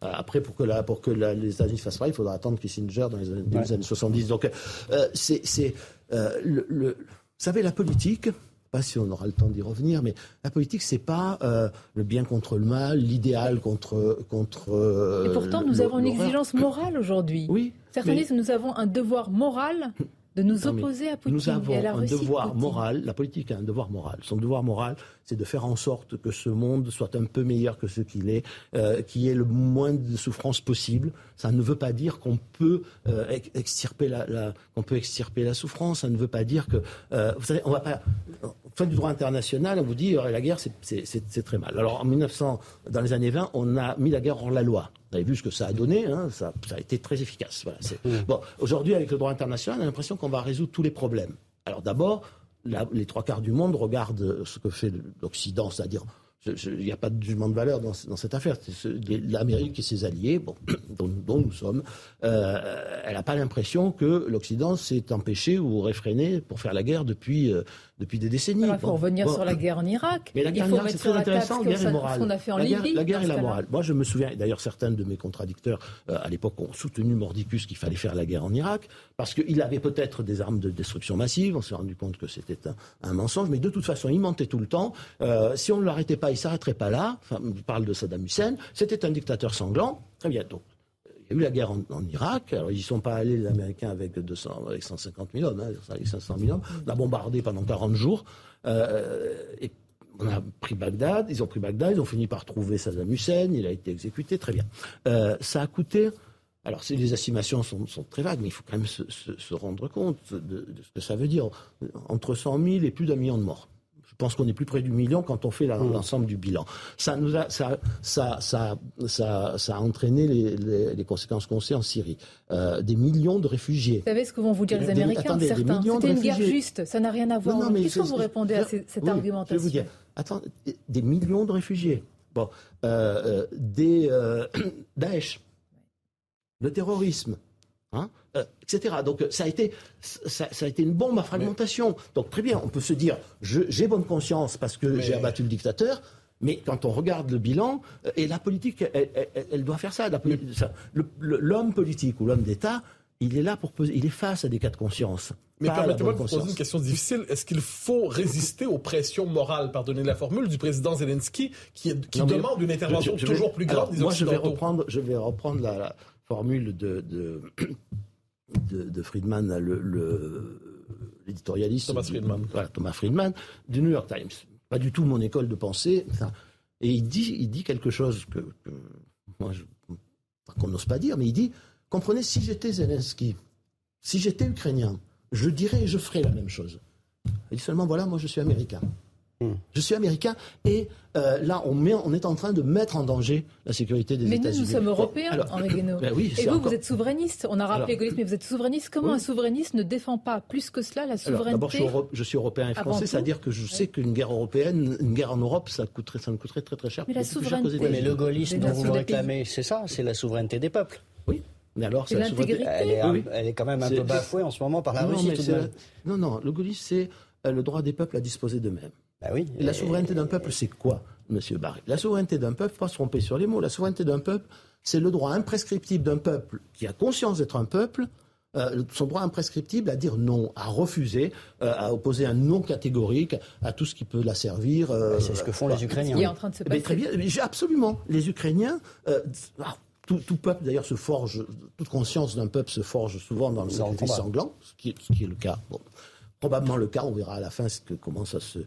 S2: Euh, après, pour que, la, pour que les États-Unis fassent pareil, il faudra attendre Kissinger dans les années, 70. Donc, euh, c'est. Euh, le, vous savez, la politique, pas si on aura le temps d'y revenir, mais la politique, c'est pas le bien contre le mal, l'idéal contre contre.
S1: Et pourtant, nous avons une exigence morale aujourd'hui.
S2: Oui.
S1: Certains disent que nous avons un devoir moral [laughs] de nous opposer à Poutine.
S2: Nous avons
S1: et à la
S2: un devoir moral, la politique a un devoir moral. Son devoir moral, c'est de faire en sorte que ce monde soit un peu meilleur que ce qu'il est, euh, qu'il y ait le moins de souffrance possible. Ça ne veut pas dire qu'on peut, euh, extirper la, qu'on peut extirper la souffrance. Ça ne veut pas dire que, euh, vous savez, on va pas. Fin du droit international, on vous dit la guerre, c'est très mal. Alors en 1900, dans les années 20, on a mis la guerre hors la loi. Vous avez vu ce que ça a donné, hein, ça, ça, a été très efficace. Voilà, mmh. Bon, aujourd'hui, avec le droit international, on a l'impression qu'on va résoudre tous les problèmes. Alors d'abord, les trois quarts du monde regardent ce que fait l'Occident, c'est-à-dire il n'y a pas de jugement de valeur dans, cette affaire. L'Amérique et ses alliés, bon, [coughs] dont, nous sommes, euh, elle n'a pas l'impression que l'Occident s'est empêché ou réfréné pour faire la guerre depuis, euh, depuis des décennies.
S1: Il faut revenir sur la guerre en Irak.
S2: Mais la guerre
S1: il faut
S2: en Irak, c'est très intéressant, guerre et morale.
S1: qu'on a fait en
S2: la
S1: Libye.
S2: Guerre, la guerre et la morale. Moi, je me souviens, d'ailleurs, certains de mes contradicteurs euh, à l'époque ont soutenu Mordicus qu'il fallait faire la guerre en Irak, parce qu'il avait peut-être des armes de destruction massive. On s'est rendu compte que c'était un, un, mensonge, mais de toute façon, il mentait tout le temps. Euh, si on ne l'arrêtait pas, il s'arrêterait pas là. Enfin, je parle de Saddam Hussein. C'était un dictateur sanglant. Très bien. Donc, il y a eu la guerre en, Irak. Alors, ils n'y sont pas allés, les Américains, avec, 200, avec 150 000 hommes, hein, avec 500 000 hommes. On a bombardé pendant 40 jours. Euh, et on a pris Bagdad, ils ont pris Bagdad, ils ont fini par trouver Saddam Hussein, il a été exécuté, très bien. Euh, ça a coûté. Alors, les estimations sont, sont, très vagues, mais il faut quand même se rendre compte de, de, ce que ça veut dire. Entre 100 000 et plus d'un million de morts. Je pense qu'on est plus près du million quand on fait l'ensemble du bilan. Ça, nous a, ça, ça, ça, ça, ça a entraîné les, les, les conséquences qu'on sait en Syrie. Euh, des millions de réfugiés.
S1: Vous savez ce que vont vous dire les Américains attendez, certains C'était une guerre juste, ça n'a rien à voir. Qu'est-ce que vous répondez à cette
S2: oui,
S1: argumentation
S2: Je vais vous dire, attends, des millions de réfugiés. Bon, euh, des euh, [clears throat] Daesh, le terrorisme, hein, euh, etc. Donc ça a été ça, ça, a été une bombe à fragmentation. Donc très bien, on peut se dire j'ai bonne conscience parce que mais... j'ai abattu le dictateur. Mais quand on regarde le bilan, et la politique, elle, elle, elle doit faire ça. L'homme politique ou l'homme d'État, il est là pour poser, il est face à des cas de conscience.
S4: Mais permettez-moi de vous poser une question difficile. Est-ce qu'il faut résister aux pressions morales, pardonnez la formule, du président Zelensky, qui, qui non, demande une intervention je, je toujours plus grande
S2: alors, Moi, je vais reprendre, je vais reprendre la, la formule de, de, de, de, Friedman, l'éditorialiste.
S4: Thomas Friedman.
S2: Voilà, Thomas Friedman, du New York Times. Pas du tout mon école de pensée. Enfin, et il dit, il dit quelque chose que, que moi, qu'on n'ose pas dire, mais il dit Comprenez, si j'étais Zelensky, si j'étais ukrainien, je dirais et je ferais la même chose. Il dit seulement voilà, moi je suis américain. Mmh. Je suis américain et euh, là, on, met, on, est en train de mettre en danger la sécurité des États-Unis.
S1: Mais nous, nous sommes européens, bon, Henri Guénaud.
S2: Ben oui,
S1: et vous,
S2: encore...
S1: vous êtes souverainiste. On a rappelé égoïsme, mais vous êtes souverainiste. Comment oui. un souverainiste ne défend pas plus que cela la souveraineté
S2: D'abord, je, je, suis européen et français, c'est-à-dire que je sais qu'une guerre européenne, une guerre en Europe, ça, coûterait, ça me coûterait très très cher.
S1: Mais la souveraineté.
S3: Oui, mais le gaullisme dont vous réclamez, c'est ça, c'est la souveraineté des peuples.
S2: Oui. Mais alors,
S1: c'est l'intégrité.
S3: Elle, est, oui. elle est quand même un peu bafouée en ce moment par la
S2: non,
S3: Russie. Tout
S2: la... Non, non, le gaullisme, c'est le droit des peuples à disposer d'eux-mêmes.
S3: Bah oui.
S2: Et la souveraineté d'un peuple, c'est quoi, Monsieur Barry La souveraineté d'un peuple, pas se tromper sur les mots, la souveraineté d'un peuple, c'est le droit imprescriptible d'un peuple qui a conscience d'être un peuple, euh, son droit imprescriptible à dire non, à refuser, euh, à opposer un non catégorique à tout ce qui peut la servir. Euh,
S3: c'est ce que font les Ukrainiens.
S1: Il est en train de se passer.
S2: Mais très bien, mais absolument. Les Ukrainiens. Tout, tout, peuple, d'ailleurs, se forge, toute conscience d'un peuple se forge souvent dans le sacrifice sanglant, ce qui, est, ce qui est le cas. Bon probablement le cas, on verra à la fin ce que, comment ça se,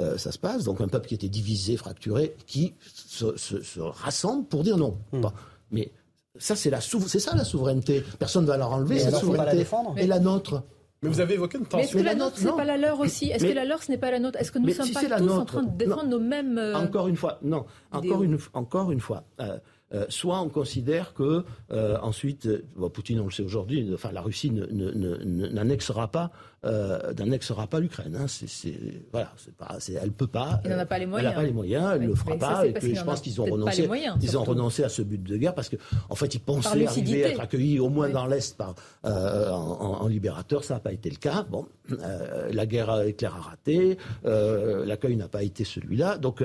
S2: euh, ça se passe. Donc un peuple qui était divisé, fracturé, qui se, se, se rassemble pour dire non. Mmh. Bon. Mais ça, c'est, la c'est ça la souveraineté. Personne ne va leur enlever, cette souveraineté.
S3: La
S2: et la nôtre.
S4: Mais vous avez évoqué une tension.
S1: Mais est-ce que la nôtre, c'est pas la leur aussi? Est-ce que la leur, ce n'est pas la nôtre? Est-ce que nous ne sommes
S2: si
S1: pas tous
S2: nôtre,
S1: en train de défendre
S2: non.
S1: nos mêmes. Euh,
S2: encore une fois, non. Encore une, encore une fois. Euh, euh, soit on considère que euh, ensuite, bon, Poutine, on le sait aujourd'hui, enfin la Russie n'annexera pas, euh, n'annexera pas l'Ukraine. Hein. C'est, voilà, pas, elle peut pas.
S1: Elle n'en a pas les moyens.
S2: Elle n'a pas les moyens, elle ne le fera pas. Et puis, je pense qu'ils ont renoncé.
S1: Moyens,
S2: ils ont renoncé à ce but de guerre parce que, en fait, ils pensaient arriver à être accueillis au moins oui. dans l'est par euh, en, en, libérateur. Ça n'a pas été le cas. Bon, euh, la guerre éclair a raté. l'accueil n'a pas été celui-là. Donc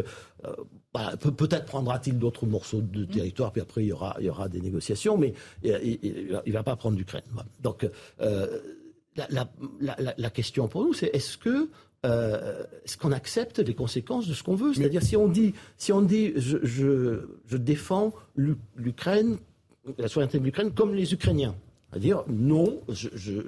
S2: bah, peut-être prendra-t-il d'autres morceaux de territoire, puis après il y aura, il y aura des négociations, mais il ne va pas prendre l'Ukraine. Donc euh, la, la, la, la, question pour nous, c'est est-ce que euh, est-ce qu'on accepte les conséquences de ce qu'on veut? C'est-à-dire si on dit, si on dit je, je, je défends l'Ukraine, la souveraineté de l'Ukraine comme les Ukrainiens, c'est-à-dire non, je, je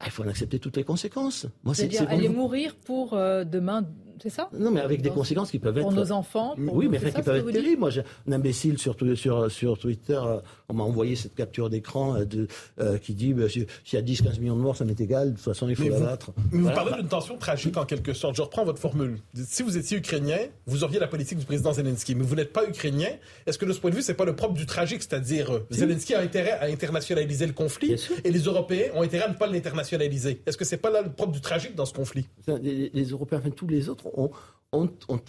S2: ah, il faut en accepter toutes les conséquences.
S1: Moi, c'est dire aller mourir pour euh, demain, c'est ça
S2: Non, mais avec des conséquences qui peuvent être
S1: pour nos enfants. Pour
S2: oui, mais qui peuvent être terribles. Moi, j'ai un imbécile sur sur sur Twitter, euh, on m'a envoyé cette capture d'écran euh, de euh, qui dit bah, s'il y a 10-15 millions de morts, ça m'est égal. De toute façon, il faut
S4: mais
S2: la
S4: vous,
S2: battre.
S4: Mais voilà. vous parlez d'une tension tragique en quelque sorte. Je reprends votre formule. Si vous étiez ukrainien, vous auriez la politique du président Zelensky, mais vous n'êtes pas ukrainien. Est-ce que de ce point de vue, c'est pas le propre du tragique, c'est-à-dire Zelensky a intérêt à internationaliser le conflit et les Européens ont intérêt à ne pas l'internationaliser. Est-ce que c'est pas là le propre du tragique dans ce conflit?
S2: Les, les, Européens, enfin tous les autres,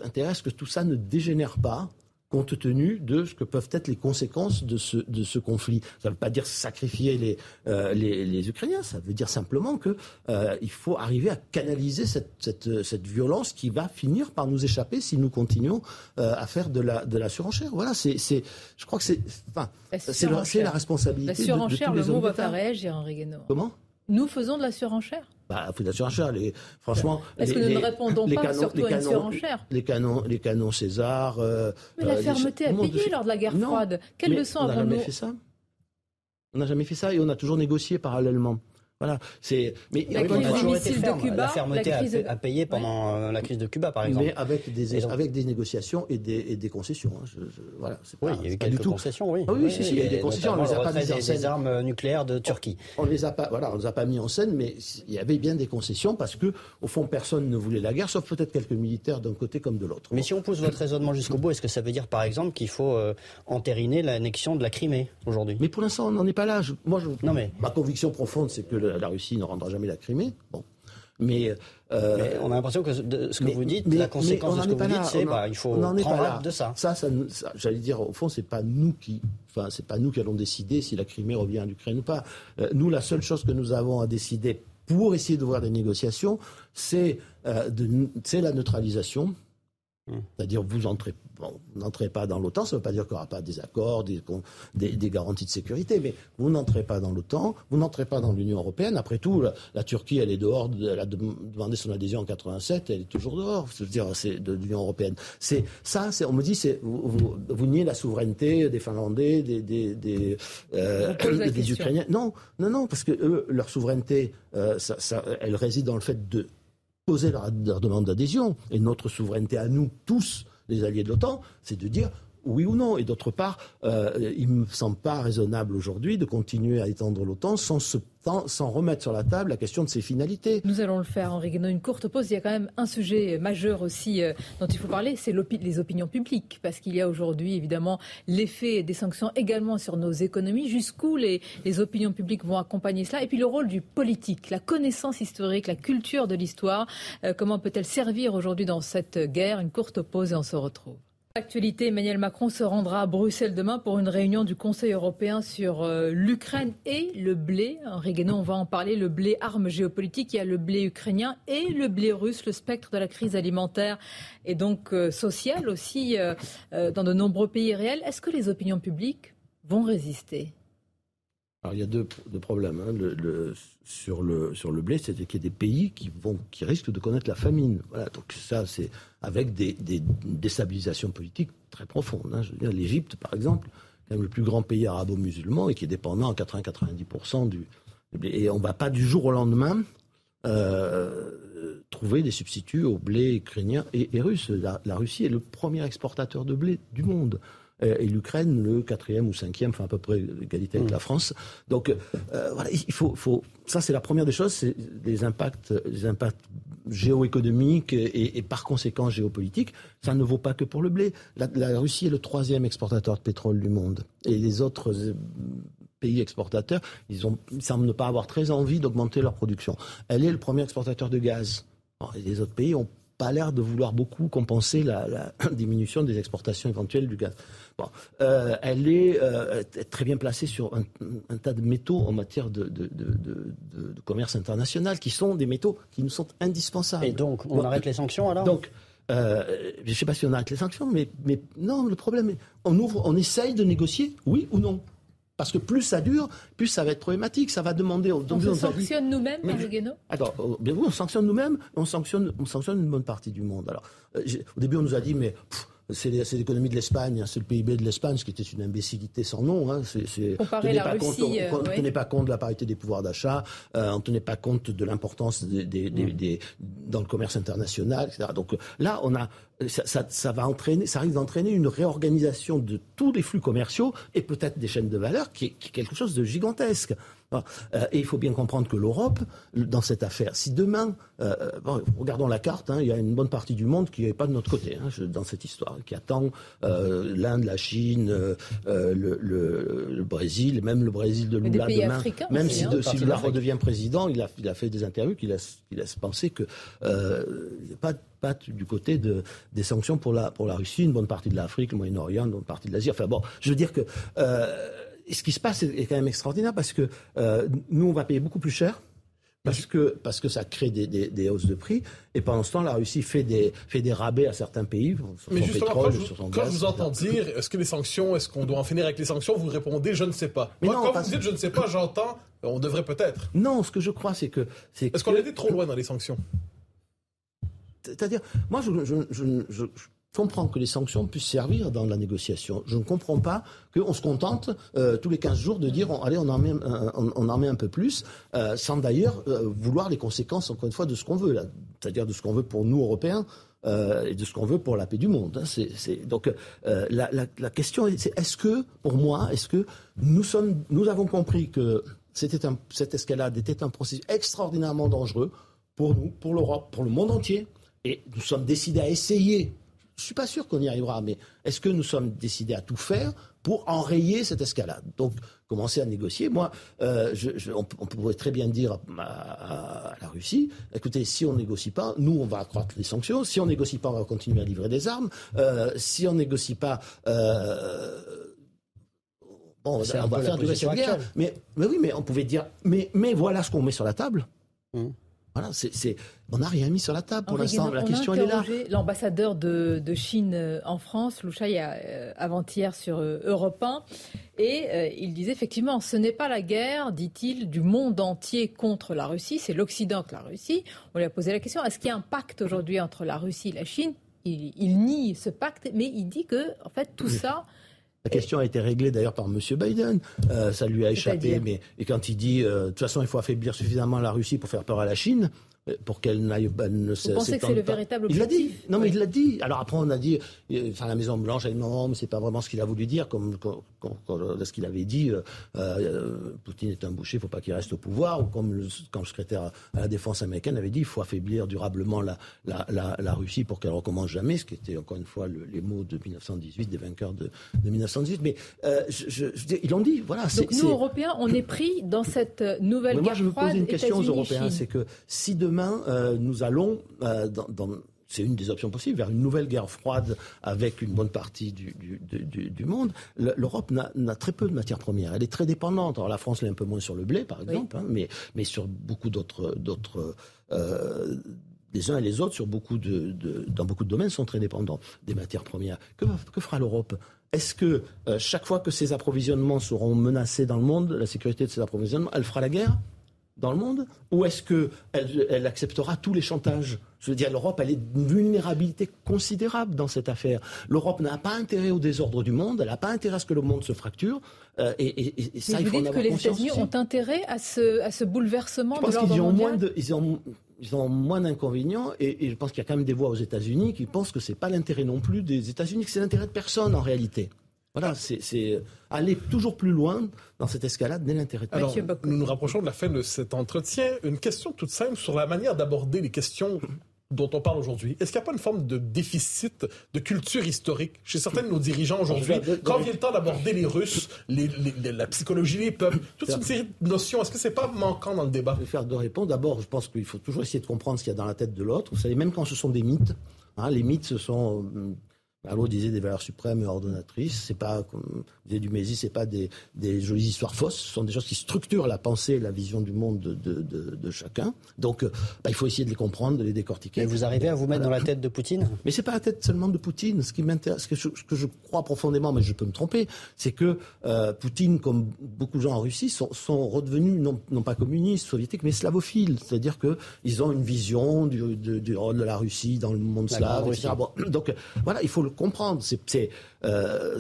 S2: intérêt à ce que tout ça ne dégénère pas compte tenu de ce que peuvent être les conséquences de ce, de ce conflit. Ça ne veut pas dire sacrifier les, euh, les, les, Ukrainiens, ça veut dire simplement qu'il euh, faut arriver à canaliser cette, cette, cette, violence qui va finir par nous échapper si nous continuons euh, à faire de la, de la surenchère. Voilà, c'est, je crois que c'est enfin, la, la, responsabilité. La
S1: surenchère,
S2: de, de tous
S1: le mot
S2: va
S1: faire réagir, Henri Guénaud.
S2: Comment?
S1: Nous faisons de la surenchère
S2: bah, faut de la surenchère. Les, franchement,
S1: est-ce que nous ne répondons pas canons, surtout à une surenchère
S2: Les canons, les canons César. Euh,
S1: mais la fermeté a payé lors de la guerre froide. Quelle leçon avons-nous On
S2: n'a jamais fait ça. On n'a jamais fait ça et on a toujours négocié parallèlement. Voilà, c'est
S1: mais la crise des missiles de Cuba,
S3: la fermeté la crise... a, payé pendant euh, la crise de Cuba, par exemple.
S2: Mais avec des avec des négociations et des, et des concessions. Hein. Je, je, voilà,
S3: c'est pas, oui, il y a eu quelques concessions, oui.
S2: Ah, oui, oui, si, si, il y a eu des concessions. On les a pas mis en scène.
S3: Des armes nucléaires de Turquie.
S2: On les a pas, voilà, on les a pas mis en scène, mais il y avait bien des concessions parce que au fond personne ne voulait la guerre, sauf peut-être quelques militaires d'un côté comme de l'autre.
S3: Mais si on pousse votre raisonnement jusqu'au bout, est-ce que ça veut dire, par exemple, qu'il faut euh, entériner l'annexion de la Crimée aujourd'hui?
S2: Mais pour l'instant, on n'en est pas là. moi, non mais ma conviction profonde, c'est que la Russie ne rendra jamais la Crimée. Bon. Mais,
S3: euh, mais, on a l'impression que de ce que vous dites, la conséquence de ce que vous dites, c'est bah, il faut prendre de ça.
S2: Ça, ça, j'allais dire, au fond, c'est pas nous qui, enfin, c'est pas nous qui allons décider si la Crimée revient à l'Ukraine ou pas. Euh, nous, la seule chose que nous avons à décider pour essayer de voir des négociations, c'est euh, la neutralisation Mmh. C'est-à-dire, vous n'entrez n'entrez pas dans l'OTAN, ça ne veut pas dire qu'il n'y aura pas des accords, des, des, garanties de sécurité, mais vous n'entrez pas dans l'OTAN, vous n'entrez pas dans l'Union européenne. Après tout, la, Turquie, elle est dehors, elle a demandé son adhésion en 87, elle est toujours dehors, je veux dire, c'est de l'Union européenne. C'est ça, on me dit, c'est vous, vous, niez la souveraineté des Finlandais, des, euh, Ukrainiens. Non, non, non, parce que eux, leur souveraineté, euh, ça, ça, elle réside dans le fait de poser leur, demande d'adhésion. Et notre souveraineté à nous, tous les alliés de l'OTAN, c'est de dire oui ou non. Et d'autre part, euh, il ne me semble pas raisonnable aujourd'hui de continuer à étendre l'OTAN sans, remettre sur la table la question de ses finalités.
S1: Nous allons le faire, Henri Guénon. Une courte pause. Il y a quand même un sujet majeur aussi euh, dont il faut parler, c'est les opinions publiques. Parce qu'il y a aujourd'hui, évidemment, l'effet des sanctions également sur nos économies. Jusqu'où les, les opinions publiques vont accompagner cela? Et puis le rôle du politique, la connaissance historique, la culture de l'histoire. Euh, comment peut-elle servir aujourd'hui dans cette guerre? Une courte pause et on se retrouve. Actualité, Emmanuel Macron se rendra à Bruxelles demain pour une réunion du Conseil européen sur euh, l'Ukraine et le blé. Henri on va en parler. Le blé, arme géopolitique, il y a le blé ukrainien et le blé russe, le spectre de la crise alimentaire et donc euh, sociale aussi euh, dans de nombreux pays réels. Est-ce que les opinions publiques vont résister?
S2: Alors il y a deux, problèmes. Hein. Sur, le, blé, c'est qu'il y a des pays qui, vont, qui risquent de connaître la famine. Voilà, donc ça, c'est avec des, déstabilisations politiques très profondes. Hein. l'Égypte, par exemple, quand le plus grand pays arabo-musulman et qui est dépendant à 80-90% du, blé. Et on ne va pas du jour au lendemain euh, trouver des substituts au blé ukrainien et, russe. la, Russie est le premier exportateur de blé du monde. Euh, et l'Ukraine le quatrième ou cinquième, enfin à peu près l'égalité avec mm. la France. Donc euh, voilà, il faut, faut ça c'est la première des choses, c'est les impacts, les impacts géoéconomiques et, et, par conséquent géopolitiques. Ça ne vaut pas que pour le blé. La, la Russie est le troisième exportateur de pétrole du monde et les autres euh, pays exportateurs, ils, ont, ils semblent ne pas avoir très envie d'augmenter leur production. Elle est le premier exportateur de gaz. les autres pays ont pas l'air de vouloir beaucoup compenser la, la, [clears throat] diminution des exportations éventuelles du gaz. Bon, euh, elle est euh, très bien placée sur un, un, tas de métaux en matière de, de, de, de, commerce international, qui sont des métaux qui nous sont indispensables.
S3: Et donc, on arrête les sanctions alors?
S2: Donc, euh, je ne sais pas si on arrête les sanctions, mais, mais non, le problème est, on ouvre, on essaye de négocier, oui ou non parce que plus ça dure, plus ça va être problématique. Ça va demander.
S1: On, on se sanctionne nous-mêmes, Guénaud
S2: Alors, euh, bien oui, on sanctionne nous-mêmes, on sanctionne, on sanctionne une bonne partie du monde. Alors, euh, au début, on nous a dit, mais c'est l'économie de l'Espagne, hein, c'est le PIB de l'Espagne, ce qui était une imbécilité sans nom. Hein.
S1: C'est, Comparer la Russie,
S2: on, ne tenait pas compte de la parité des pouvoirs d'achat, euh, on ne tenait pas compte de l'importance des, des, des, des, dans le commerce international, etc. Donc là, on a, ça, ça, ça, va entraîner, ça risque d'entraîner une réorganisation de tous les flux commerciaux et peut-être des chaînes de valeur qui est, qui est quelque chose de gigantesque. Euh, et il faut bien comprendre que l'Europe, dans cette affaire, si demain, euh, regardons la carte, hein, il y a une bonne partie du monde qui n'est pas de notre côté hein, dans cette histoire, qui attend euh, l'Inde, la Chine, le, le, Brésil, même le Brésil de Lula demain. Même si, hein. si Lula redevient président, il a, il a fait des interviews qui laissent, qui laissent penser que pas pas du côté de, des sanctions pour la, pour la Russie, une bonne partie de l'Afrique, le Moyen-Orient, une bonne partie de l'Asie. Enfin bon, je veux dire que ce qui se passe est quand même extraordinaire parce que euh, nous, on va payer beaucoup plus cher. Parce que, parce que ça crée des, des, hausses de prix. Et pendant ce temps, la Russie fait des, fait des rabais à certains pays
S4: sur Mais son pétrole, quand, je, sur son quand je vous entends dire, est-ce que les sanctions, est-ce qu'on doit en finir avec les sanctions, vous répondez, je ne sais pas. Mais non, quand vous dites, je ne sais pas, j'entends, on devrait peut-être.
S2: Non, ce que je crois, c'est que...
S4: Est-ce qu'on a été trop loin dans les sanctions?
S2: C'est-à-dire, moi, je, je, je comprends que les sanctions puissent servir dans la négociation. Je ne comprends pas qu'on se contente euh, tous les 15 jours de dire allez, on en met, on, en met un peu plus, euh, sans d'ailleurs euh, vouloir les conséquences, encore une fois, de ce qu'on veut, c'est-à-dire de ce qu'on veut pour nous, Européens. et de ce qu'on veut pour la paix du monde. Hein. C'est, donc la, question est est-ce que, pour moi, est-ce que nous, sommes, nous avons compris que c'était cette escalade était un processus extraordinairement dangereux pour nous, pour l'Europe, pour le monde entier, et nous sommes décidés à essayer je ne suis pas sûr qu'on y arrivera, mais est-ce que nous sommes décidés à tout faire pour enrayer cette escalade? Donc, commencer à négocier. Moi, euh, on, pourrait très bien dire à, la Russie, écoutez, si on ne négocie pas, nous, on va accroître les sanctions. Si on ne négocie pas, on va continuer à livrer des armes. Euh, si on ne négocie pas... Euh, bon, on va, faire du guerre. Mais, mais oui, mais on pouvait dire, mais, mais voilà ce qu'on met sur la table. Mmh. Voilà, c'est, on n'a rien mis sur la table pour l'instant. La question, elle est là.
S1: L'ambassadeur de, Chine euh, en France, Lou Shai, euh, avant-hier sur euh, Europe 1, et il disait effectivement, ce n'est pas la guerre, dit-il, du monde entier contre la Russie, c'est l'Occident que la Russie. On lui a posé la question est-ce qu'il y a un pacte aujourd'hui entre la Russie et la Chine? Il, nie ce pacte, mais il dit que, en fait, tout ça
S2: la question a été réglée d'ailleurs par M. Biden. Euh, ça lui a échappé, mais et quand il dit euh, de toute façon il faut affaiblir suffisamment la Russie pour faire peur à la Chine, pour qu'elle n'aille pas.
S1: Ne Vous pensez que c'est le véritable
S2: objectif Il l'a dit. Non, mais il l'a dit. Alors après, on a dit. Enfin, la Maison Blanche a dit non, mais c'est pas vraiment ce qu'il a voulu dire, comme, ce qu'il avait dit. Poutine est un boucher, il ne faut pas qu'il reste au pouvoir. Ou comme le, quand le secrétaire à la défense américaine avait dit, il faut affaiblir durablement la, la, la, Russie pour qu'elle recommence jamais, ce qui était encore une fois les mots de 1918, des vainqueurs de, de 1918. Mais je, ils l'ont dit. Voilà.
S1: Donc nous, Européens, on est pris dans cette nouvelle guerre
S2: Moi, je
S1: veux
S2: poser une question aux Européens, c'est que si demain euh, nous allons euh, dans, c'est une des options possibles, vers une nouvelle guerre froide avec une bonne partie du, du, monde. L'Europe n'a très peu de matières premières. Elle est très dépendante. Alors la France l'est un peu moins sur le blé, par exemple, hein, mais, mais sur beaucoup d'autres... d'autres euh, les uns et les autres, sur beaucoup de, dans beaucoup de domaines, sont très dépendants des matières premières. Que, que fera l'Europe? Est-ce que chaque fois que ses approvisionnements seront menacés dans le monde, la sécurité de ses approvisionnements, elle fera la guerre? Dans le monde Ou est-ce qu'elle elle acceptera tous les chantages? Je veux dire, l'Europe, elle est une vulnérabilité considérable dans cette affaire. L'Europe n'a pas intérêt au désordre du monde, elle n'a pas intérêt à ce que le monde se fracture.
S1: Euh, et, et, ça, Mais il vous dites que les États-Unis ont intérêt à ce, à ce bouleversement
S2: je pense
S1: de l'ordre
S2: mondial moins de, ils ont, ils ont moins d'inconvénients et, je pense qu'il y a quand même des voix aux États-Unis qui pensent que ce n'est pas l'intérêt non plus des États-Unis, que c'est l'intérêt de personne en réalité. Voilà, c'est aller toujours plus loin dans cette escalade n'est l'intérêt de
S4: Alors, nous nous rapprochons de la fin de cet entretien. Une question toute simple sur la manière d'aborder les questions dont on parle aujourd'hui. Est-ce qu'il n'y a pas une forme de déficit de culture historique chez certains de nos dirigeants aujourd'hui? Quand vient le temps d'aborder les Russes, la psychologie des peuples, toute une série de notions, est-ce que c'est pas manquant dans le débat?
S2: Je vais faire deux réponses. D'abord, je pense qu'il faut toujours essayer de comprendre ce qu'il y a dans la tête de l'autre. Vous savez, même quand ce sont des mythes, hein, les mythes, ce sont Marlowe disait des valeurs suprêmes et ordonnatrices. C'est pas, comme disait Dumézy, c'est pas des, des, jolies histoires fausses. Ce sont des choses qui structurent la pensée et la vision du monde de, de, de, de chacun. Donc, euh, bah, il faut essayer de les comprendre, de les décortiquer.
S3: Et vous arrivez à vous mettre dans la tête de Poutine?
S2: Mais c'est pas la tête seulement de Poutine. Ce qui m'intéresse, ce, que je, ce que je crois profondément, mais je peux me tromper, c'est que euh, Poutine, comme beaucoup de gens en Russie, sont, sont redevenus non, non, pas communistes, soviétiques, mais slavophiles. C'est-à-dire que ils ont une vision du, du, rôle de la Russie dans le monde slave, etc. Bon, donc, voilà, il faut le comprendre. C'est euh,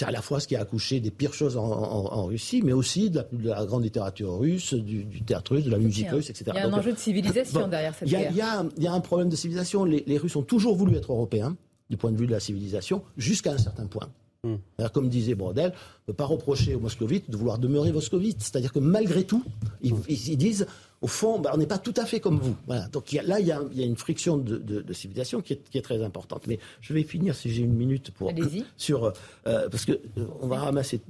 S2: à la fois ce qui a accouché des pires choses en, Russie, mais aussi de la, grande littérature russe, du, théâtre russe, de la musique russe, etc.
S1: Il y a un enjeu de civilisation derrière cette guerre.
S2: Il y, a, un problème de civilisation. Les, Russes ont toujours voulu être européens du point de vue de la civilisation, jusqu'à un certain point. Hmm. Comme disait Brodel, on ne peut pas reprocher aux moscovites de vouloir demeurer moscovites. C'est-à-dire que malgré tout, ils, ils disent au fond, bah, on n'est pas tout à fait comme vous. Voilà. Donc là, il y, a, une friction de, civilisation qui est, très importante. Mais je vais finir, si j'ai une minute, pour [laughs] sur euh, parce que euh, on va ramasser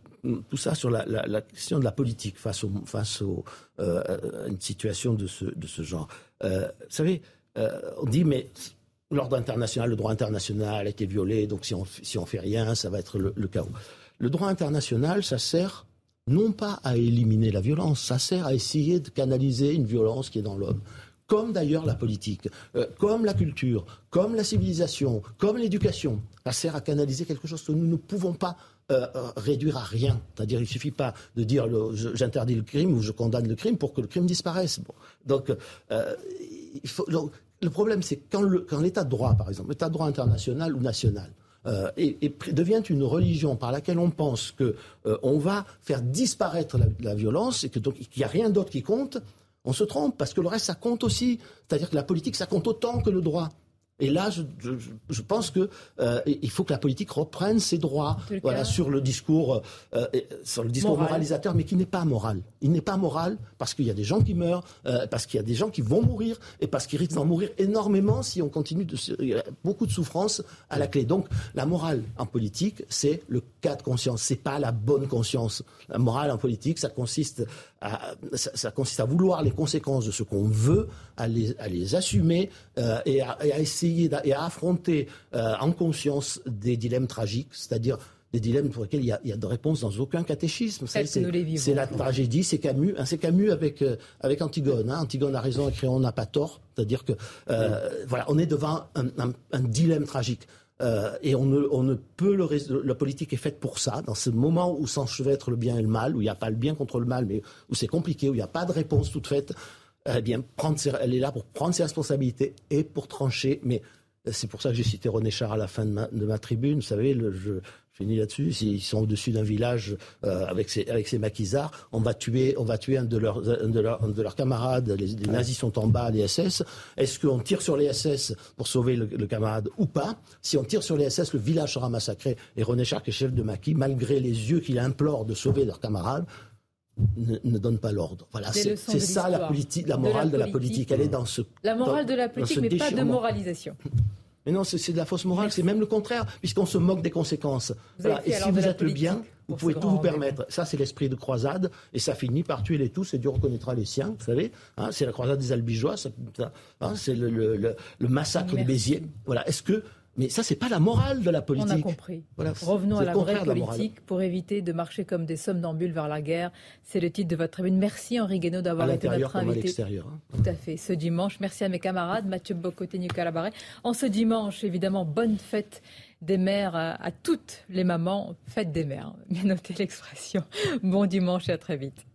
S2: tout ça sur la, question de la politique face, au, face au, euh, à une situation de ce, de ce genre. vous savez, on dit mais l'ordre international, le droit international a été violé, donc si on si on fait rien, ça va être le chaos. Le droit international, ça sert non pas à éliminer la violence, ça sert à essayer de canaliser une violence qui est dans l'homme comme d'ailleurs la politique, euh, comme la culture, comme la civilisation, comme l'éducation. Ça sert à canaliser quelque chose que nous ne pouvons pas euh, euh, réduire à rien. C'est-à-dire, il ne suffit pas de dire j'interdis le crime ou je condamne le crime pour que le crime disparaisse. Donc, il faut, le problème, c'est quand l'état de droit, par exemple, l'état de droit international ou national, euh, et, devient une religion par laquelle on pense qu'on euh, va faire disparaître la, violence et que donc qu'il n'y a rien d'autre qui compte, on se trompe parce que le reste ça compte aussi. C'est-à-dire que la politique ça compte autant que le droit. Et là, je, pense qu'il euh, faut que la politique reprenne ses droits voilà, sur le discours, euh, sur le discours moralisateur, mais qui n'est pas moral. Il n'est pas moral parce qu'il y a des gens qui meurent, euh, parce qu'il y a des gens qui vont mourir et parce qu'ils risquent d'en mourir énormément si on continue de. Il y a beaucoup de souffrance à la clé. Donc, la morale en politique, c'est le cas de conscience. C'est pas la bonne conscience. La morale en politique, ça consiste à, ça, consiste à vouloir les conséquences de ce qu'on veut, à les, à les assumer et, à, et à essayer et à affronter euh, en conscience des dilemmes tragiques, c'est-à-dire des dilemmes pour lesquels il y a, de réponses dans aucun catéchisme.
S1: C'est
S2: la tragédie, c'est Camus, hein, c'est Camus avec euh, avec Antigone. Hein. Antigone a raison et Créon n'a pas tort. C'est-à-dire que euh, voilà, on est devant un, un, dilemme tragique. et on ne, on ne peut le la politique est faite pour ça, dans ce moment où s'enchevêtre le bien et le mal, où il n'y a pas le bien contre le mal, mais où c'est compliqué, où il n'y a pas de réponse toute faite eh bien, prendre elle est là pour prendre ses responsabilités et pour trancher. Mais euh, c'est pour ça que j'ai cité René Char à la fin de ma, de ma tribune. Vous savez, le, je, finis là-dessus. Ils sont au-dessus d'un village euh, avec ses avec ses maquisards. On va tuer, on va tuer un de leurs de, leur, de leurs camarades. Les, nazis sont en bas, les SS. Est-ce qu'on tire sur les SS pour sauver le, le, camarade ou pas? Si on tire sur les SS, le village sera massacré. Et René Char, qui est chef de maquis, malgré les yeux qu'il implore de sauver leurs camarades, ne, donne pas l'ordre. Voilà, c'est ça la, politique, la morale de la, politique. Elle est dans ce.
S1: La morale de la politique, mais pas de moralisation.
S2: Mais non, c'est de la fausse morale, c'est même le contraire, puisqu'on se moque des conséquences. Et si vous êtes le bien, vous pouvez tout vous permettre. Ça, c'est l'esprit de croisade, et ça finit par tuer les tous, et Dieu reconnaîtra les siens, vous savez. Hein, c'est la croisade des Albigeois, hein, c'est le, le, massacre de Béziers. Voilà. Est-ce que mais ça, c'est pas la morale de la politique. On
S1: a compris. Revenons à la vraie politique pour éviter de marcher comme des somnambules vers la guerre. C'est le titre de votre tribune. Merci Henri Guénaud d'avoir été notre invité. À
S2: l'extérieur. Hein.
S1: Tout à fait. Ce dimanche, merci à mes camarades Mathieu Bocoté, Nicolas Barret. En ce dimanche, évidemment, bonne fête des mères à, toutes les mamans. Fête des mères. [laughs] Bien notez l'expression. Bon dimanche et à très vite.